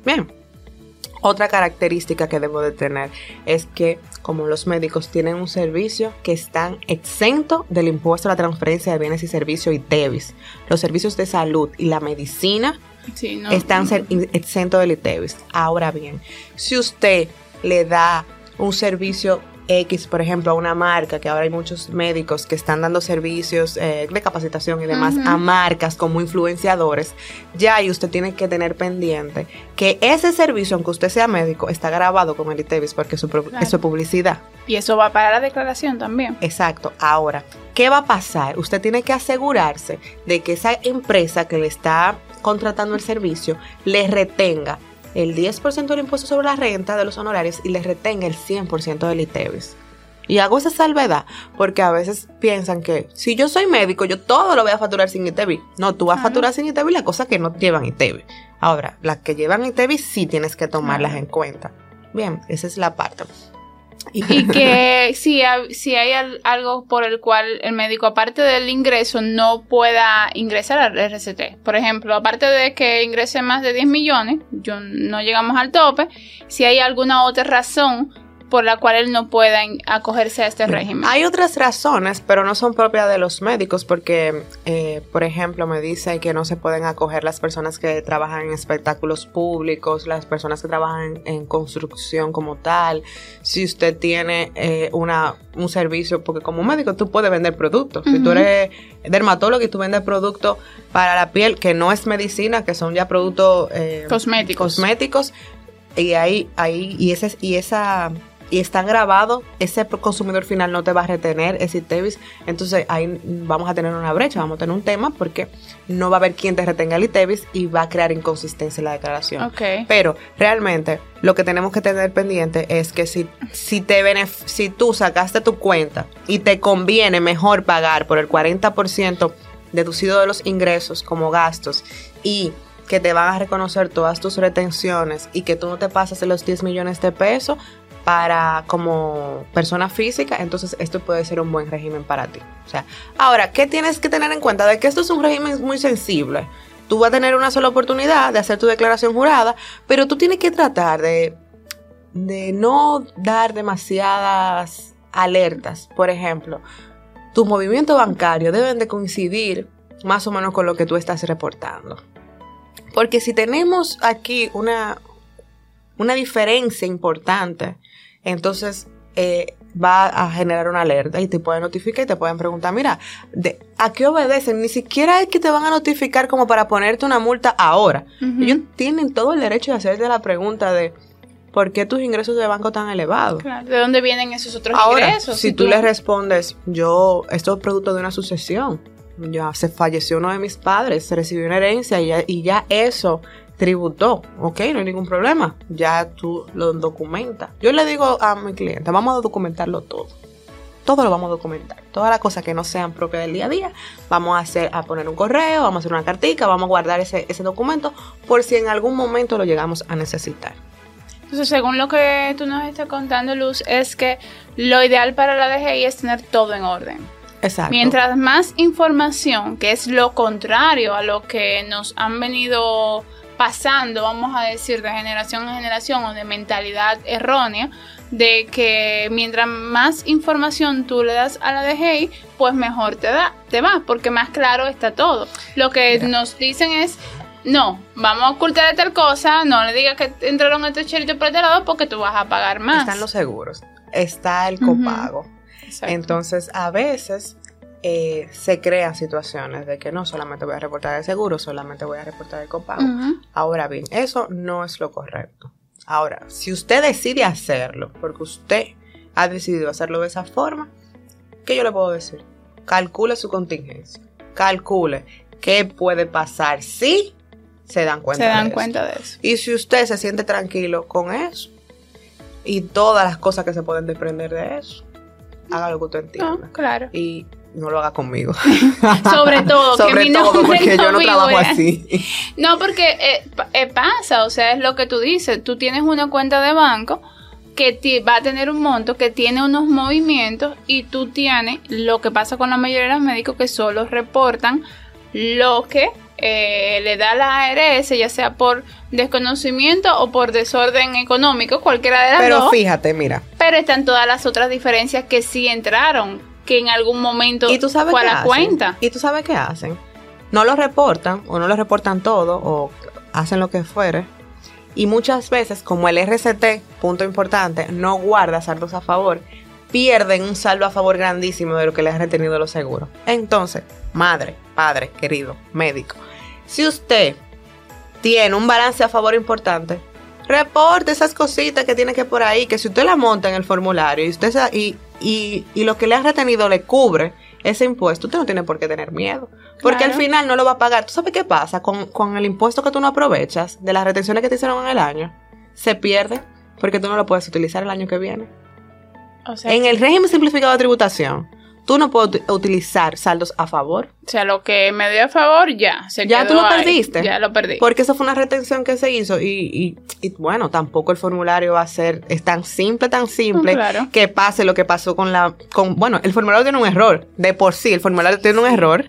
Bien. Otra característica que debo de tener es que como los médicos tienen un servicio que están exento del impuesto a la transferencia de bienes y servicios y TEVIS, los servicios de salud y la medicina Sí, no. están ser- exentos del ITEVIS. Ahora bien, si usted le da un servicio X, por ejemplo, a una marca, que ahora hay muchos médicos que están dando servicios eh, de capacitación y demás a marcas como influenciadores, ya ahí usted tiene que tener pendiente que ese servicio, aunque usted sea médico, está grabado con el ITEVIS porque eso, Claro. eso es publicidad. Y eso va para la declaración también. Exacto. Ahora, ¿qué va a pasar? Usted tiene que asegurarse de que esa empresa que le está contratando el servicio le retenga el 10% del impuesto sobre la renta de los honorarios y le retenga el 100% del ITEVIS. Y hago esa salvedad porque a veces piensan que si yo soy médico, yo todo lo voy a facturar sin ITEVIS. No, tú vas a facturar sin ITEVIS las cosas que no llevan ITEVIS. Ahora, las que llevan ITEVIS sí tienes que tomarlas en cuenta. Bien, esa es la parte. Y <laughs> que si, si hay al- algo por el cual el médico, aparte del ingreso, no pueda ingresar al RCT. Por ejemplo, aparte de que ingrese más de 10 millones, yo no llegamos al tope, si hay alguna otra razón por la cual él no pueda acogerse a este régimen. Hay otras razones, pero no son propias de los médicos, porque, eh, por ejemplo, me dice que no se pueden acoger las personas que trabajan en espectáculos públicos, las personas que trabajan en, construcción como tal. Si usted tiene eh, una, un servicio, porque como médico tú puedes vender productos. Si tú eres dermatólogo y tú vendes productos para la piel que no es medicina, que son ya productos eh, Cosméticos. cosméticos, y ahí, ahí, y ese, y esa, y están grabados, ese consumidor final no te va a retener ese ITEVIS, entonces ahí vamos a tener una brecha, vamos a tener un tema porque no va a haber quien te retenga el ITEVIS y va a crear inconsistencia en la declaración. Pero realmente lo que tenemos que tener pendiente es que si, si, te benef- si tú sacaste tu cuenta y te conviene mejor pagar por el 40% deducido de los ingresos como gastos y que te van a reconocer todas tus retenciones y que tú no te pasas los 10 millones de pesos para como persona física, entonces esto puede ser un buen régimen para ti. O sea, ahora, ¿qué tienes que tener en cuenta? De que esto es un régimen muy sensible. Tú vas a tener una sola oportunidad de hacer tu declaración jurada, pero tú tienes que tratar de, de no dar demasiadas alertas. Por ejemplo, tus movimientos bancarios deben de coincidir más o menos con lo que tú estás reportando. Porque si tenemos aquí una, una diferencia importante, entonces eh, va a generar una alerta y te pueden notificar y te pueden preguntar, mira, de, ¿a qué obedecen? Ni siquiera es que te van a notificar como para ponerte una multa ahora. Ellos tienen todo el derecho de hacerte la pregunta de ¿por qué tus ingresos de banco tan elevados? Claro, ¿De dónde vienen esos otros Ahora, ingresos? si tú le respondes, yo, esto es producto de una sucesión, ya se falleció uno de mis padres, se recibió una herencia y ya, y ya eso tributó, ok, no hay ningún problema, ya tú lo documentas. Yo le digo a mi cliente, vamos a documentarlo todo. Todo lo vamos a documentar. Todas las cosas que no sean propias del día a día, vamos a hacer, a poner un correo, vamos a hacer una cartica, vamos a guardar ese, ese documento por si en algún momento lo llegamos a necesitar. Entonces, según lo que tú nos estás contando, Luz, es que lo ideal para la DGI es tener todo en orden. Exacto. Mientras más información, que es lo contrario a lo que nos han venido pasando, vamos a decir, de generación en generación o de mentalidad errónea, de que mientras más información tú le das a la DGI, pues mejor te da, te va, porque más claro está todo. Lo que Mira. nos dicen es, no, vamos a ocultar tal cosa, no le digas que entraron estos chelitos por este lado porque tú vas a pagar más. Están los seguros, está el copago. Entonces, a veces eh, se crean situaciones de que no solamente voy a reportar el seguro, solamente voy a reportar el copago. Ahora bien, eso no es lo correcto. Ahora, si usted decide hacerlo, porque usted ha decidido hacerlo de esa forma, ¿qué yo le puedo decir? Calcule su contingencia. Calcule qué puede pasar si se dan cuenta Se de dan eso. cuenta de eso. Y si usted se siente tranquilo con eso y todas las cosas que se pueden desprender de eso, haga lo que usted entienda. No, claro. Y no lo haga conmigo. <laughs> Sobre todo, que mi todo, porque yo no trabajo así. No, porque eh, eh, pasa, o sea, es lo que tú dices. Tú tienes una cuenta de banco que ti- va a tener un monto, que tiene unos movimientos y tú tienes lo que pasa con la mayoría de los médicos que solo reportan lo que eh, le da la ARS, ya sea por desconocimiento o por desorden económico, cualquiera de las Pero dos. fíjate, mira. Pero están todas las otras diferencias que sí entraron, que en algún momento ¿Y tú sabes fue a la hacen? cuenta. ¿Y tú sabes qué hacen? No lo reportan o no lo reportan todo o hacen lo que fuere. Y muchas veces, como el RCT, punto importante, no guarda saldos a favor, pierden un saldo a favor grandísimo de lo que les ha retenido los seguros. Entonces, madre, padre, querido, médico, si usted tiene un balance a favor importante, reporte esas cositas que tiene que por ahí, que si usted la monta en el formulario y usted y, y, y lo que le ha retenido le cubre ese impuesto, usted no tiene por qué tener miedo. Porque al final no lo va a pagar. ¿Tú sabes qué pasa con, con el impuesto que tú no aprovechas de las retenciones que te hicieron en el año? Se pierde porque tú no lo puedes utilizar el año que viene. O sea, En el régimen simplificado de tributación, tú no puedes ut- utilizar saldos a favor. o sea, lo que me dio a favor ya. Se Ya quedó tú lo ahí. perdiste. Ya lo perdí. Porque eso fue una retención que se hizo y, y- y, bueno, tampoco el formulario va a ser, es tan simple, tan simple, claro. que pase lo que pasó con la, con, bueno, el formulario tiene un error, de por sí, el formulario tiene un error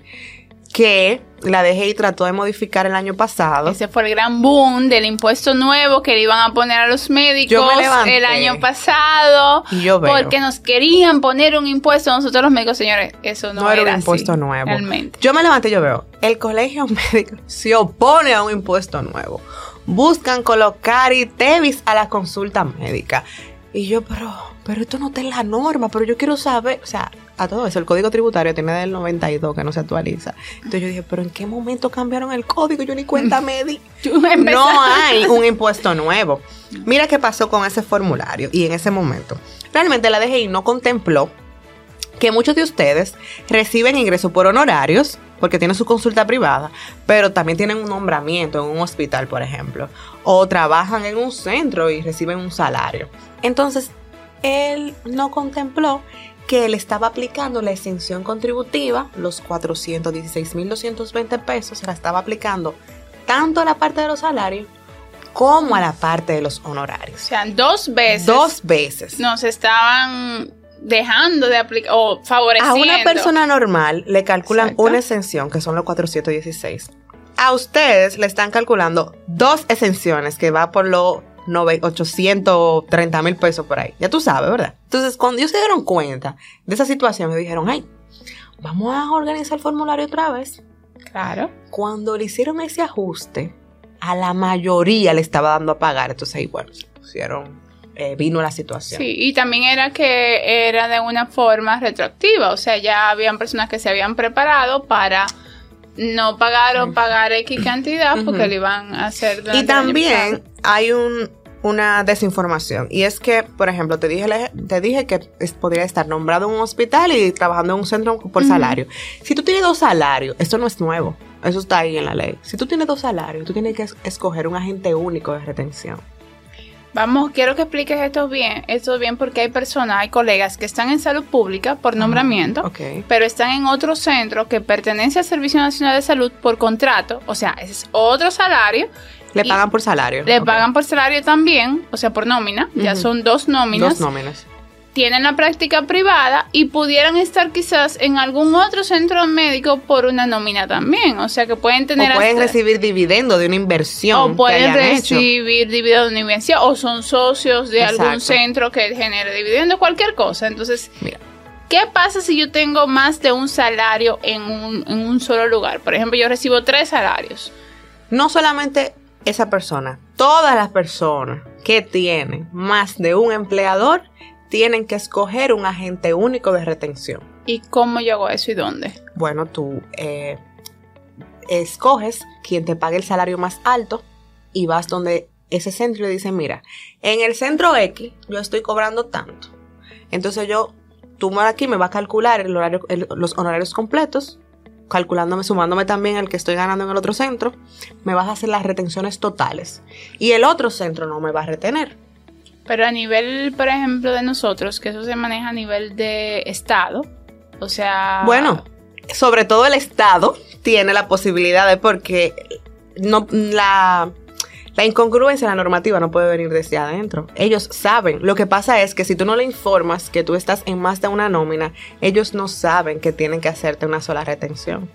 que la DGI trató de modificar el año pasado. Ese fue el gran boom del impuesto nuevo que le iban a poner a los médicos el año pasado. Y yo veo. Porque nos querían poner un impuesto a nosotros los médicos, señores. Eso no, no, era un así, impuesto nuevo. Realmente. Yo me levanté y yo veo, el colegio <laughs> médico se opone a un impuesto nuevo. Buscan colocar ITEVIS a la consulta médica. Y yo, pero, pero esto no está en la norma, pero yo quiero saber, o sea, a todo eso, el código tributario tiene del 92 que no se actualiza. Entonces yo dije, pero ¿en qué momento cambiaron el código? Yo ni cuenta <laughs> me di. No hay un impuesto nuevo. Mira qué pasó con ese formulario y en ese momento. Realmente la DGI no contempló que muchos de ustedes reciben ingresos por honorarios, porque tienen su consulta privada, pero también tienen un nombramiento en un hospital, por ejemplo, o trabajan en un centro y reciben un salario. Entonces, él no contempló que él estaba aplicando la exención contributiva, los 416.220 pesos, se la estaba aplicando tanto a la parte de los salarios como a la parte de los O honorarios. sea, dos veces Dos veces. nos estaban dejando de aplicar o A favoreciendo. una persona normal le calculan Exacto. una exención, que son los 416. A ustedes le están calculando dos exenciones, que va por los nove- 830 mil pesos por ahí. Ya tú sabes, ¿verdad? Entonces, cuando ellos se dieron cuenta de esa situación, me dijeron, ay, vamos a organizar el formulario otra vez. Claro. Cuando le hicieron ese ajuste, a la mayoría le estaba dando a pagar. Entonces ahí, bueno, se pusieron, eh, vino la situación. Sí, y también era que era de una forma retroactiva, o sea, ya habían personas que se habían preparado para no pagar o pagar X cantidad porque lo iban a hacer Y también hay un, una desinformación. Y es que, por ejemplo, te dije, te dije que es- podría estar nombrado en un hospital y trabajando en un centro por salario. Si tú tienes dos salarios, esto no es nuevo. Eso está ahí en la ley. Si tú tienes dos salarios, tú tienes que es- escoger un agente único de retención. Vamos, quiero que expliques esto bien, esto bien porque hay personas, hay colegas que están en salud pública por nombramiento, pero están en otro centro que pertenece al Servicio Nacional de Salud por contrato, o sea, ese es otro salario, Le pagan por salario. le pagan por salario también, o sea, por nómina, ya son dos nóminas. Dos nóminas. Tienen la práctica privada y pudieran estar quizás en algún otro centro médico por una nómina también. O sea que pueden tener O pueden hasta- recibir dividendo de una inversión. o pueden que hayan hecho. recibir dividendos de una inversión o son socios de algún centro que genere dividendos, cualquier cosa. Entonces, Mira. ¿qué pasa si yo tengo más de un salario en un, en un solo lugar? Por ejemplo, yo recibo tres salarios. no solamente esa persona, todas las personas que tienen más de un empleador tienen que escoger un agente único de retención. ¿Y cómo yo hago eso y dónde? Bueno, tú eh, escoges quien te pague el salario más alto y vas donde ese centro y le dices, mira, en el centro X yo estoy cobrando tanto. Entonces yo, tú me- aquí me vas a calcular el horario, el- los honorarios completos, calculándome, sumándome también el que estoy ganando en el otro centro, me vas a hacer las retenciones totales. Y el otro centro no me va a retener. Pero a nivel, por ejemplo, de nosotros, que eso se maneja a nivel de Estado, o sea... Bueno, sobre todo el Estado tiene la posibilidad de porque no la, la incongruencia en la normativa no puede venir desde adentro. Ellos saben. Lo que pasa es que si tú no le informas que tú estás en más de una nómina, ellos no saben que tienen que hacerte una sola retención.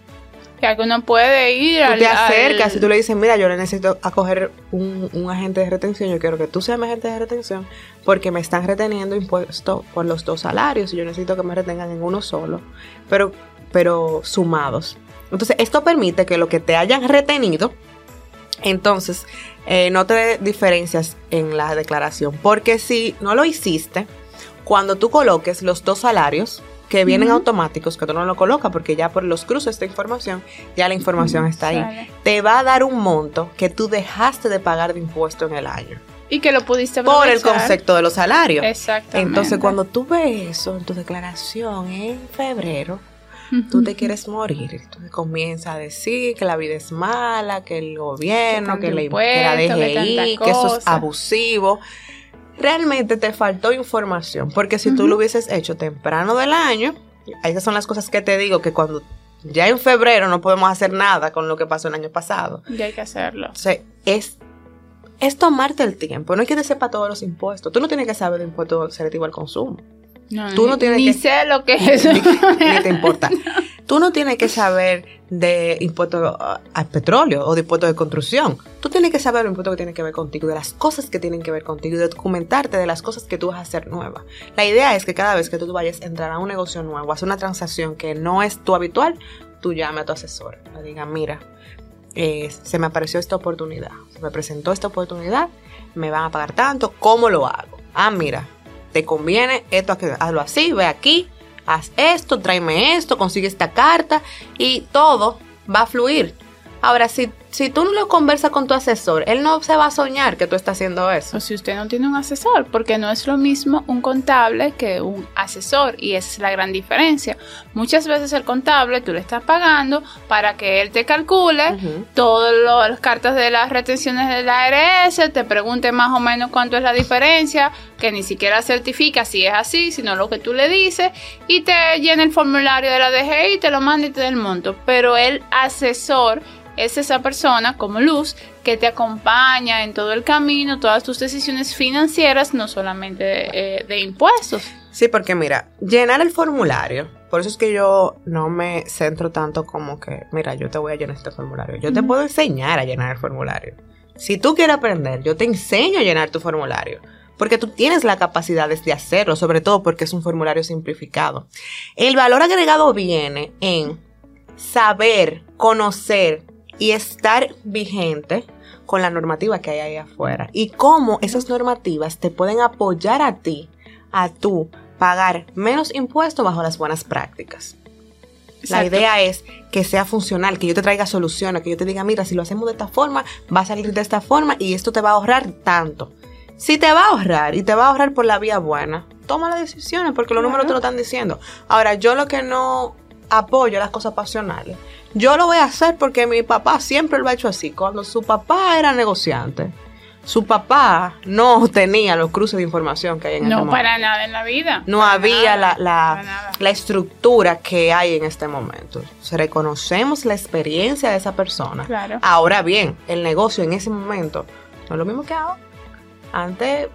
Que uno puede ir Tú al... te acercas al- y tú le dices, mira, yo le necesito acoger un, un agente de retención, yo quiero que tú seas mi agente de retención porque me están reteniendo impuestos por los dos salarios y yo necesito que me retengan en uno solo, pero, pero sumados. Entonces, esto permite que lo que te hayan retenido Entonces, eh, no te diferencias en la declaración, porque si no lo hiciste, cuando tú coloques los dos salarios, que vienen automáticos, que tú no lo colocas porque ya por los cruces de información, ya la información está ahí. Te va a dar un monto que tú dejaste de pagar de impuesto en el año. Y que lo pudiste Por el concepto de los salarios. Exactamente. Entonces, cuando tú ves eso en tu declaración en febrero, tú te quieres morir. Tú comienzas a decir que la vida es mala, que el gobierno, que, la, DGI, que eso es abusivo realmente te faltó información, porque si tú lo hubieses hecho temprano del año, esas son las cosas que te digo, que cuando ya en febrero no podemos hacer nada con lo que pasó el año pasado. Ya hay que hacerlo. O sea, es, es tomarte el tiempo, no es que te sepa todos los impuestos, tú no tienes que saber el impuesto selectivo al consumo. No, tú no tienes ni sé lo que es. Ni, te importa. <laughs> Tú no tienes que saber de impuestos al petróleo o de impuestos de construcción. Tú tienes que saber los impuestos que tienen que ver contigo, de las cosas que tienen que ver contigo de documentarte de las cosas que tú vas a hacer nuevas. La idea es que cada vez que tú vayas a entrar a un negocio nuevo, a hacer una transacción que no es tu habitual, tú llame a tu asesor. Le diga, mira, eh, se me apareció esta oportunidad, se me presentó esta oportunidad, me van a pagar tanto, ¿cómo lo hago? Ah, mira, te conviene esto, hazlo así, ve aquí, haz esto, tráeme esto, consigue esta carta y todo va a fluir. Ahora, si, si tú no lo conversas con tu asesor, él no se va a soñar que tú estás haciendo eso. O si usted no tiene un asesor, porque no es lo mismo un contable que un asesor, y esa es la gran diferencia. Muchas veces el contable tú le estás pagando para que él te calcule todas las cartas de las retenciones de la ARS, te pregunte más o menos cuánto es la diferencia, que ni siquiera certifica si es así, sino lo que tú le dices, y te llena el formulario de la DGI y te lo manda y te da el monto. Pero el asesor es esa persona como luz que te acompaña en todo el camino, todas tus decisiones financieras, no solamente de, eh, impuestos. Sí, porque mira, llenar el formulario, por eso es que yo no me centro tanto como que, mira, yo te voy a llenar este formulario. Yo te puedo enseñar a llenar el formulario. Si tú quieres aprender, yo te enseño a llenar tu formulario. Porque tú tienes la capacidad de hacerlo, sobre todo porque es un formulario simplificado. El valor agregado viene en saber, conocer, y estar vigente con la normativa que hay ahí afuera y cómo esas normativas te pueden apoyar a ti, a tú, pagar menos impuestos bajo las buenas prácticas. La idea es que sea funcional, que yo te traiga soluciones, que yo te diga, mira, si lo hacemos de esta forma, va a salir de esta forma y esto te va a ahorrar tanto. Si te va a ahorrar y te va a ahorrar por la vía buena, toma las decisiones porque los números te lo están diciendo. Ahora, yo lo que no apoyo las cosas pasionales yo lo voy a hacer porque mi papá siempre lo ha hecho así. Cuando su papá era negociante, su papá no tenía los cruces de información que hay en no, este momento. No, para nada en la vida. No había la, la, estructura que hay en este momento. reconocemos la experiencia de esa persona. Claro. Ahora bien, el negocio en ese momento no es lo mismo que ahora. Antes...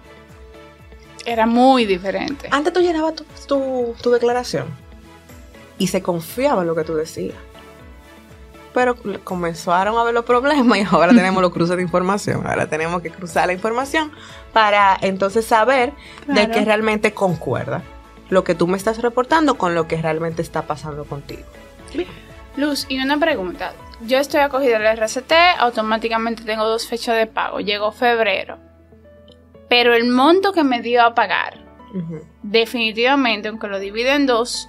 Era muy diferente. Antes tú llenabas tu, tu declaración y se confiaba en lo que tú decías pero comenzaron a ver los problemas y ahora tenemos los cruces de información. Ahora tenemos que cruzar la información para entonces saber de qué realmente concuerda lo que tú me estás reportando con lo que realmente está pasando contigo. Luz, y una pregunta. Yo estoy acogida al RCT, automáticamente tengo dos fechas de pago. Llegó febrero. Pero el monto que me dio a pagar, definitivamente, aunque lo divide en dos,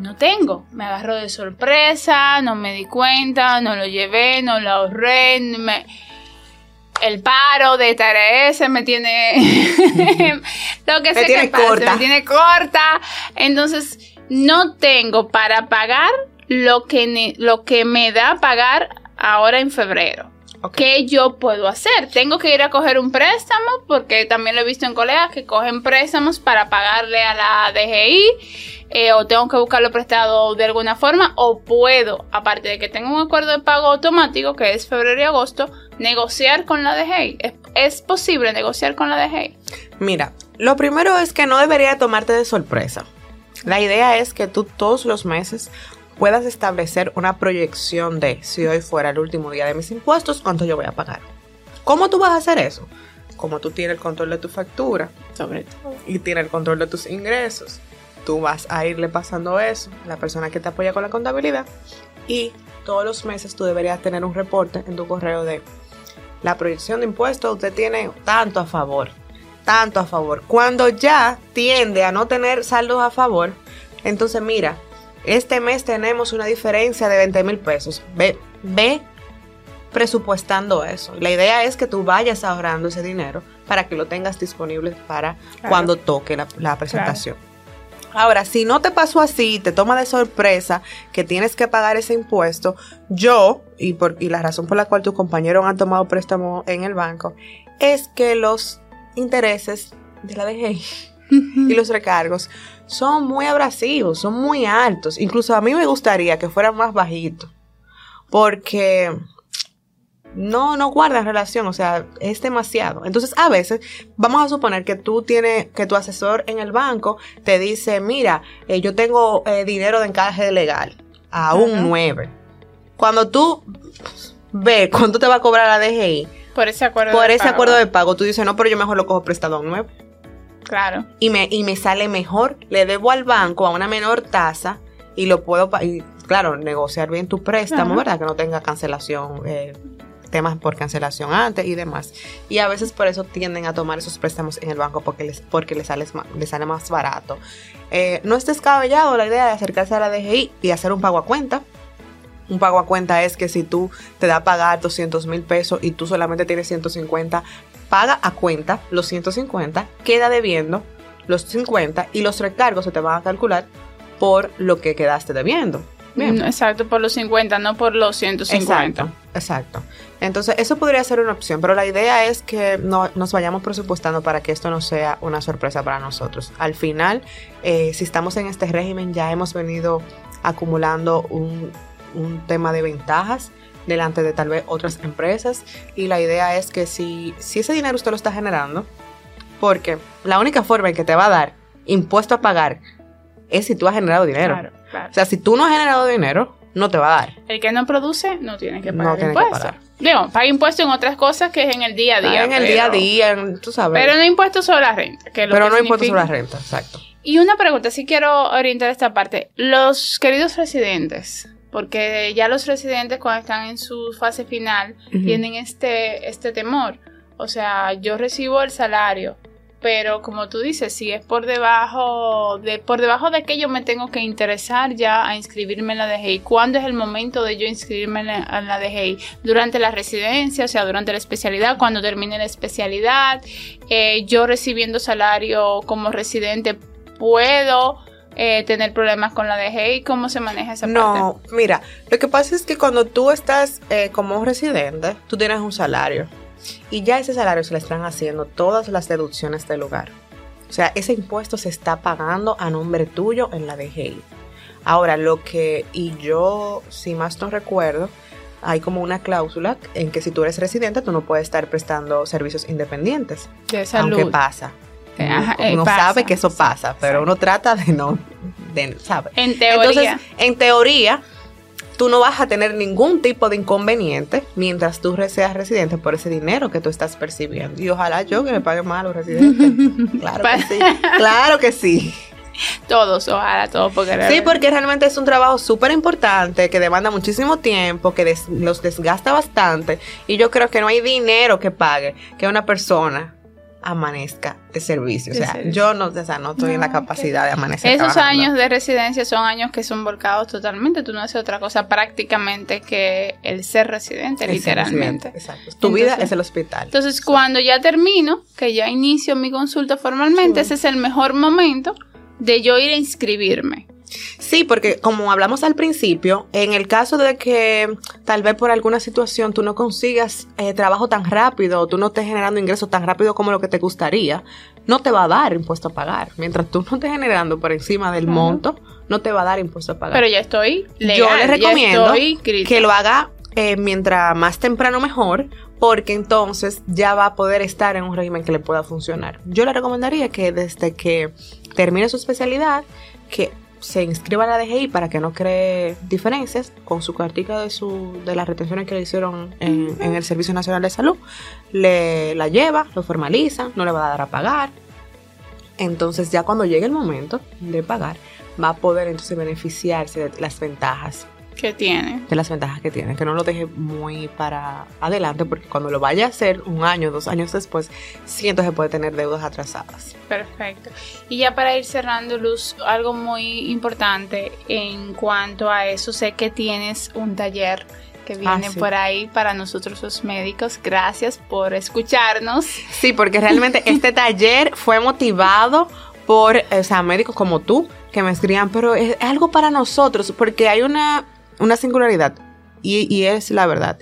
no tengo. Me agarró de sorpresa, no me di cuenta, no lo llevé, no lo ahorré. El paro de TRS me tiene. <laughs> lo que me tiene corta. me tiene corta. Entonces, no tengo para pagar lo que, lo que me da pagar ahora en febrero. ¿Qué yo puedo hacer? Tengo que ir a coger un préstamo, porque también lo he visto en colegas que cogen préstamos para pagarle a la DGI eh, o tengo que buscarlo prestado de alguna forma o puedo, aparte de que tengo un acuerdo de pago automático que es febrero y agosto, negociar con la DGI. ¿Es, posible negociar con la DGI? Mira, lo primero es que no debería tomarte de sorpresa. La idea es que tú todos los meses puedas establecer una proyección de si hoy fuera el último día de mis impuestos, cuánto yo voy a pagar. ¿Cómo tú vas a hacer eso? Como tú tienes el control de tu factura, sobre todo, y tienes el control de tus ingresos, tú vas a irle pasando eso a la persona que te apoya con la contabilidad y todos los meses tú deberías tener un reporte en tu correo de la proyección de impuestos, usted tiene tanto a favor, tanto a favor. Cuando ya tiende a no tener saldos a favor, entonces mira, este mes tenemos una diferencia de 20 mil pesos. Ve, ve presupuestando eso. La idea es que tú vayas ahorrando ese dinero para que lo tengas disponible para cuando toque la, presentación. Ahora, si no te pasó así, te toma de sorpresa que tienes que pagar ese impuesto, yo, y, por, y la razón por la cual tus compañeros han tomado préstamo en el banco, es que los intereses de la DGI y los recargos son muy abrasivos, son muy altos. Incluso a mí me gustaría que fueran más bajitos. Porque no, no guarda relación, o sea, es demasiado. Entonces, a veces, vamos a suponer que tú tienes, que tu asesor en el banco te dice, mira, eh, yo tengo eh, dinero de encaje legal a un 9. Cuando tú ves cuánto te va a cobrar la DGI, por ese acuerdo, por de, ese pago. acuerdo de pago, tú dices, no, pero yo mejor lo cojo prestado a un 9. Claro. Y me, y me sale mejor, le debo al banco a una menor tasa y lo puedo, y, claro, negociar bien tu préstamo, ¿verdad? Que no tenga cancelación. Eh, temas por cancelación antes y demás. Y a veces por eso tienden a tomar esos préstamos en el banco porque les, porque les, sale, les sale más barato. Eh, no es descabellado la idea de acercarse a la DGI y hacer un pago a cuenta. Un pago a cuenta es que si tú te da a pagar 200 mil pesos y tú solamente tienes 150, paga a cuenta los 150, queda debiendo los 50 y los recargos se te van a calcular por lo que quedaste debiendo. Exacto, por los 50, no por los 150. Exacto, exacto. Entonces, eso podría ser una opción, pero la idea es que no, nos vayamos presupuestando para que esto no sea una sorpresa para nosotros. Al final, eh, si estamos en este régimen, ya hemos venido acumulando un, un tema de ventajas delante de tal vez otras empresas y la idea es que si, si ese dinero usted lo está generando, porque la única forma en que te va a dar impuesto a pagar es si tú has generado dinero. Claro. O sea, si tú no has generado dinero, no te va a dar. El que no produce no tiene que pagar no impuestos. Digo, paga impuestos en otras cosas que es en el día a día. en el día a día, tú sabes. Pero no impuestos sobre la renta. Que pero no impuestos sobre la renta, exacto. Y una pregunta, si quiero orientar esta parte. Los queridos residentes, porque ya los residentes cuando están en su fase final tienen este, este temor. O sea, yo recibo el salario, pero como tú dices, si es por debajo de por debajo de que yo me tengo que interesar ya a inscribirme en la DGI. ¿Cuándo es el momento de yo inscribirme en la, DGI? Durante la residencia, o sea, durante la especialidad, cuando termine la especialidad, eh, yo recibiendo salario como residente, ¿puedo eh, tener problemas con la DGI? ¿Cómo se maneja esa parte? No, mira, lo que pasa es que cuando tú estás eh, como residente, tú tienes un salario y ya ese salario se le están haciendo todas las deducciones del lugar. O sea, ese impuesto se está pagando a nombre tuyo en la DGI. Ahora, lo que, y yo, si más no recuerdo, hay como una cláusula en que si tú eres residente, tú no puedes estar prestando servicios independientes. De salud. Aunque pasa. Uno, eh, sabe que eso pasa, pero uno trata de no, de, ¿sabe? En teoría. Entonces, en teoría, tú no vas a tener ningún tipo de inconveniente mientras tú seas residente por ese dinero que tú estás percibiendo. Y ojalá yo que me pague más a los residentes. <laughs> Claro que sí. Claro que sí. Todos, ojalá, todos. Porque sí, porque realmente es un trabajo súper importante que demanda muchísimo tiempo, que los desgasta bastante. Y yo creo que no hay dinero que pague que una persona amanezca de servicio. O sea, yo no, o sea, no estoy en la capacidad de amanecer. Esos años de residencia son años que son volcados totalmente. Tú no haces otra cosa prácticamente que el ser residente, literalmente. exacto. Tu vida es el hospital. Entonces, cuando ya termino, que ya inicio mi consulta formalmente, ese es el mejor momento de yo ir a inscribirme. Sí, porque como hablamos al principio, en el caso de que tal vez por alguna situación tú no consigas eh, trabajo tan rápido o tú no estés generando ingresos tan rápido como lo que te gustaría, no te va a dar impuesto a pagar. Mientras tú no estés generando por encima del monto, no te va a dar impuesto a pagar. Pero ya estoy legal, Yo le recomiendo que lo haga eh, mientras más temprano mejor, porque entonces ya va a poder estar en un régimen que le pueda funcionar. Yo le recomendaría que desde que termine su especialidad, que se inscriba a la DGI para que no cree diferencias con su cartica de, su, de las retenciones que le hicieron en, el Servicio Nacional de Salud, le la lleva, lo formaliza, no le va a dar a pagar. Entonces ya cuando llegue el momento de pagar, va a poder entonces beneficiarse de las ventajas que tiene. De las ventajas que tiene, que no lo deje muy para adelante, porque cuando lo vaya a hacer un año, dos años después, siento que puede tener deudas atrasadas. Perfecto. Y ya para ir cerrando, Luz, algo muy importante en cuanto a eso, sé que tienes un taller que viene Ah, sí. por ahí para nosotros los médicos. Gracias por escucharnos. Sí, porque realmente <laughs> este taller fue motivado por, o sea, médicos como tú que me escribían, pero es algo para nosotros, porque hay una, una singularidad y, y es la verdad.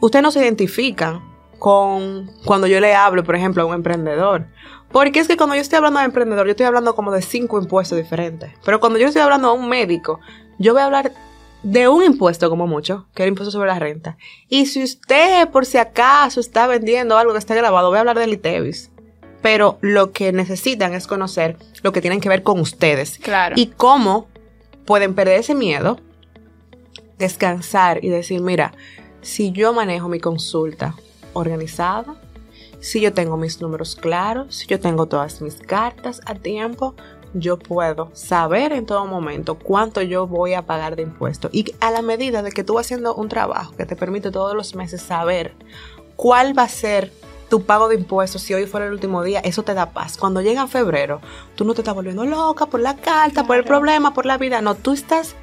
Usted no se identifica con cuando yo le hablo, por ejemplo, a un emprendedor. Porque es que cuando yo estoy hablando de emprendedor, yo estoy hablando como de cinco impuestos diferentes. Pero cuando yo estoy hablando a un médico, yo voy a hablar de un impuesto como mucho, que es el impuesto sobre la renta. Y si usted, por si acaso, está vendiendo algo que está grabado, voy a hablar del ITEVIS. Pero lo que necesitan es conocer lo que tienen que ver con ustedes. Claro. Y cómo pueden perder ese miedo, descansar y decir, mira, si yo manejo mi consulta organizada, si yo tengo mis números claros, si yo tengo todas mis cartas a tiempo, yo puedo saber en todo momento cuánto yo voy a pagar de impuestos. Y a la medida de que tú vas haciendo un trabajo que te permite todos los meses saber cuál va a ser tu pago de impuestos si hoy fuera el último día, eso te da paz. Cuando llega febrero, tú no te estás volviendo loca por la carta, por el problema, por la vida. No, tú estás,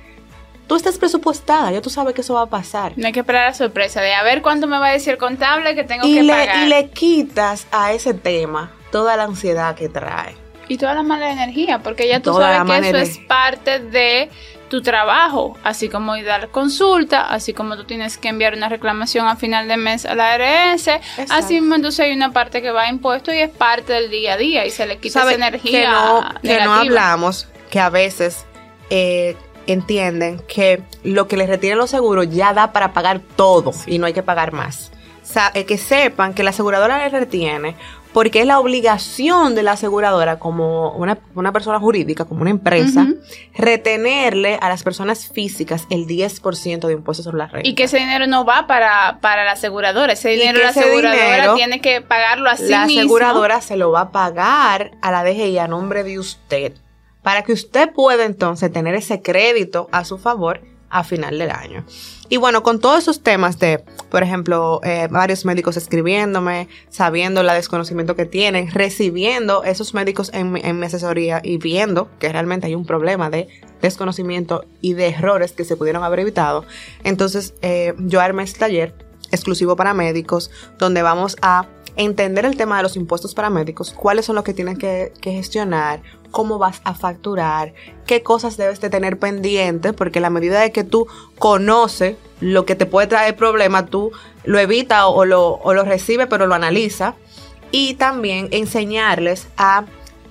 tú estás presupuestada, ya tú sabes que eso va a pasar. No hay que esperar la sorpresa de a ver cuánto me va a decir el contable que tengo Y que le, pagar. y le quitas a ese tema toda la ansiedad que trae. Y toda la mala energía, porque ya tú Toda sabes que eso es parte de tu trabajo, así como ir a dar consulta, así como tú tienes que enviar una reclamación a final de mes a la ARS, así mismo entonces hay una parte que va a impuestos y es parte del día a día y se le quita esa energía que no, que no hablamos, que a veces eh, entienden que lo que les retienen los seguros ya da para pagar todo y no hay que pagar más. O sea, eh, que sepan que la aseguradora les retiene porque es la obligación de la aseguradora como una, una persona jurídica, como una empresa, retenerle a las personas físicas el 10% de impuestos sobre la renta. Y que ese dinero no va para, para la aseguradora, ese dinero la ese aseguradora dinero, tiene que pagarlo a sí la mismo. aseguradora se lo va a pagar a la DGI a nombre de usted para que usted pueda entonces tener ese crédito a su favor a final del año. Y bueno, con todos esos temas de, por ejemplo, eh, varios médicos escribiéndome, sabiendo el desconocimiento que tienen, recibiendo esos médicos en, en mi asesoría y viendo que realmente hay un problema de desconocimiento y de errores que se pudieron haber evitado. Entonces, eh, yo armé este taller exclusivo para médicos, donde vamos a entender el tema de los impuestos para médicos, cuáles son los que tienes que, gestionar, cómo vas a facturar, qué cosas debes de tener pendientes, porque la medida de que tú conoces lo que te puede traer problemas, tú lo evitas o lo, o lo recibes, pero lo analiza. Y también enseñarles a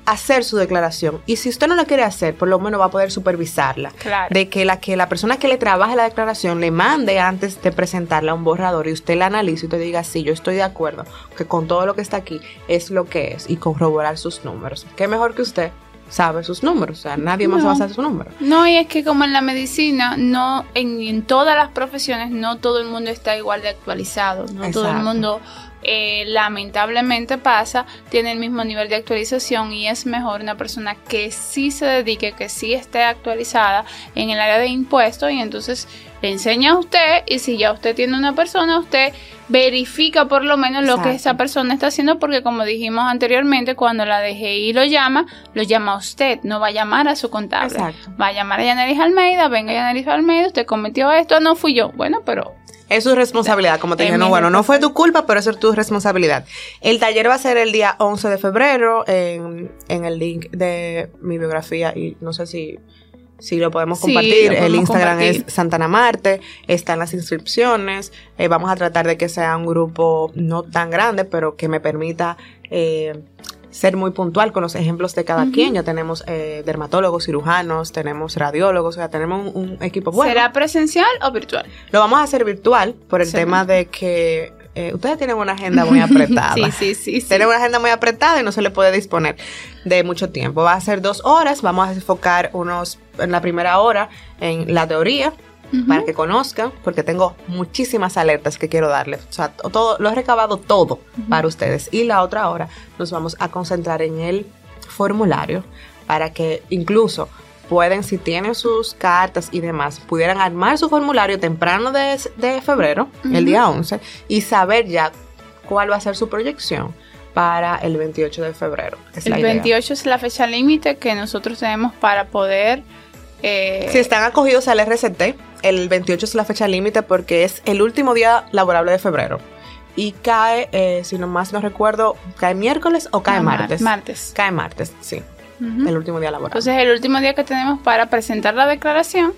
hacer su declaración. Y si usted no la quiere hacer, por lo menos va a poder supervisarla Claro. de que la que la persona que le trabaje la declaración le mande antes de presentarla un borrador y usted la analice y usted diga, sí, yo estoy de acuerdo que con todo lo que está aquí es lo que es y corroborar sus números. ¿Qué mejor que usted sabe sus números? O sea, nadie más No. va a saber sus números. No, y es que como en la medicina, no en, en todas las profesiones, no todo el mundo está igual de actualizado, no todo el mundo eh, lamentablemente pasa, tiene el mismo nivel de actualización y es mejor una persona que sí se dedique, que sí esté actualizada en el área de impuestos y entonces le enseña a usted y si ya usted tiene una persona, usted verifica por lo menos lo que esa persona está haciendo porque como dijimos anteriormente, cuando la DGI lo llama, lo llama a usted, no va a llamar a su contable. Exacto. Va a llamar a Yaneris Almeida, venga Yaneris Almeida, usted cometió esto, no fui yo. Bueno, pero Es su responsabilidad, como te dije, no, bueno, no fue tu culpa, pero eso es tu responsabilidad. El taller va a ser el día 11 de febrero en, en el link de mi biografía y no sé si, si lo podemos Sí, compartir. el Instagram compartir. es Santana Marte, están las inscripciones. Eh, vamos a tratar de que sea un grupo no tan grande, pero que me permita... eh, ser muy puntual con los ejemplos de cada quien. Ya tenemos eh, dermatólogos, cirujanos, tenemos radiólogos, o sea, tenemos un, un equipo bueno. ¿será presencial o virtual? Lo vamos a hacer virtual por el Sí. tema de que eh, ustedes tienen una agenda muy <laughs> apretada. sí, sí, sí. sí. Tienen una agenda muy apretada y no se le puede disponer de mucho tiempo. Va a ser dos horas. Vamos a enfocar unos en la primera hora en la teoría Para que conozcan, porque tengo muchísimas alertas que quiero darles. O sea, to- todo, lo he recabado todo para ustedes. Y la otra hora nos vamos a concentrar en el formulario para que incluso pueden, si tienen sus cartas y demás, pudieran armar su formulario temprano de, de febrero, el día 11, y saber ya cuál va a ser su proyección para el 28 de febrero. el 28 es la fecha límite que nosotros tenemos para poder... Eh, si están acogidos al RCT, el 28 es la fecha límite porque es el último día laborable de febrero. Y cae, eh, si no más no recuerdo, cae miércoles o cae martes. Martes. Cae martes, sí. El último día laborable. Entonces, el último día que tenemos para presentar la declaración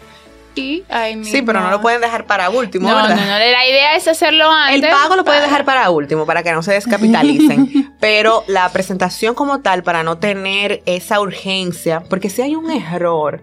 y ahí Sí, pero no lo pueden dejar para último, no, ¿verdad? No, no, la idea es hacerlo antes. El pago lo pueden dejar para último, para que no se descapitalicen. <laughs> pero la presentación como tal, para no tener esa urgencia, porque si hay un error,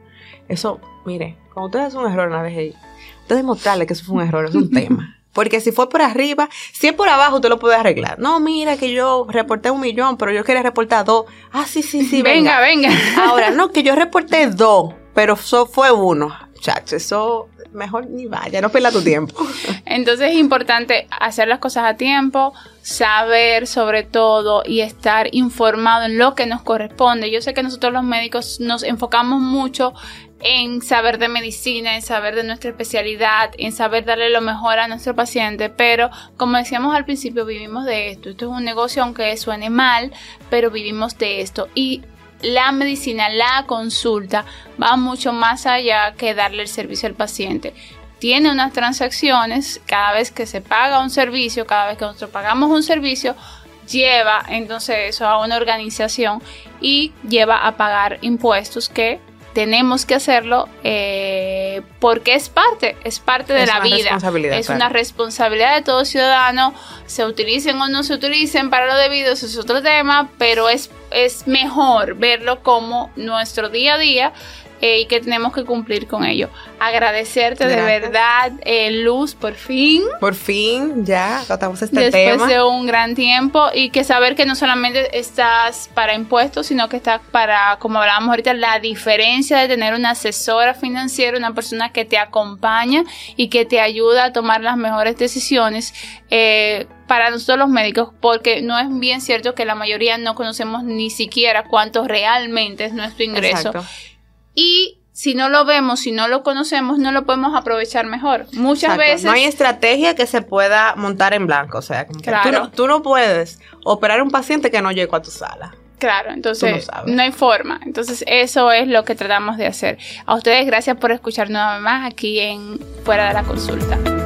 eso, mire, cuando ustedes hacen un error la DGI, ustedes mostrarle que eso fue un error, es un <laughs> tema. Porque si fue por arriba, si es por abajo, usted lo puede arreglar. No, mira que yo reporté un millón, pero yo quería reportar dos. Ah, sí, sí, sí, venga. Venga, venga. <laughs> Ahora, no, que yo reporté dos, pero eso fue uno chacho, eso mejor ni vaya, no pierda tu tiempo. <laughs> Entonces es importante hacer las cosas a tiempo, saber sobre todo y estar informado en lo que nos corresponde. Yo sé que nosotros los médicos nos enfocamos mucho en saber de medicina, en saber de nuestra especialidad, en saber darle lo mejor a nuestro paciente, pero como decíamos al principio, vivimos de esto. Esto es un negocio aunque suene mal, pero vivimos de esto. Y la medicina, la consulta, va mucho más allá que darle el servicio al paciente. Tiene unas transacciones, cada vez que se paga un servicio, cada vez que nosotros pagamos un servicio, lleva entonces eso a una organización y lleva a pagar impuestos que tenemos que hacerlo eh, porque es parte, es parte de la vida. Es una responsabilidad de todo ciudadano, se utilicen o no se utilicen para lo debido, eso es otro tema, pero es, es mejor verlo como nuestro día a día eh, y que tenemos que cumplir con ello. Agradecerte de verdad, eh, Luz, por fin. Por fin, ya tratamos este tema. Después de un gran tiempo y que saber que no solamente estás para impuestos, sino que estás para, como hablábamos ahorita, la diferencia de tener una asesora financiera, una persona que te acompaña y que te ayuda a tomar las mejores decisiones. Eh, para nosotros los médicos, porque no es bien cierto que la mayoría no conocemos ni siquiera cuánto realmente es nuestro ingreso. Exacto y si no lo vemos, si no lo conocemos, no lo podemos aprovechar mejor. Muchas veces... No hay estrategia que se pueda montar en blanco, o sea, tú, no, puedes operar un paciente que no llegó a tu sala. Claro, entonces no, hay forma. Entonces eso es lo que tratamos de hacer. A ustedes gracias por escuchar nuevamente más aquí en Fuera de la Consulta.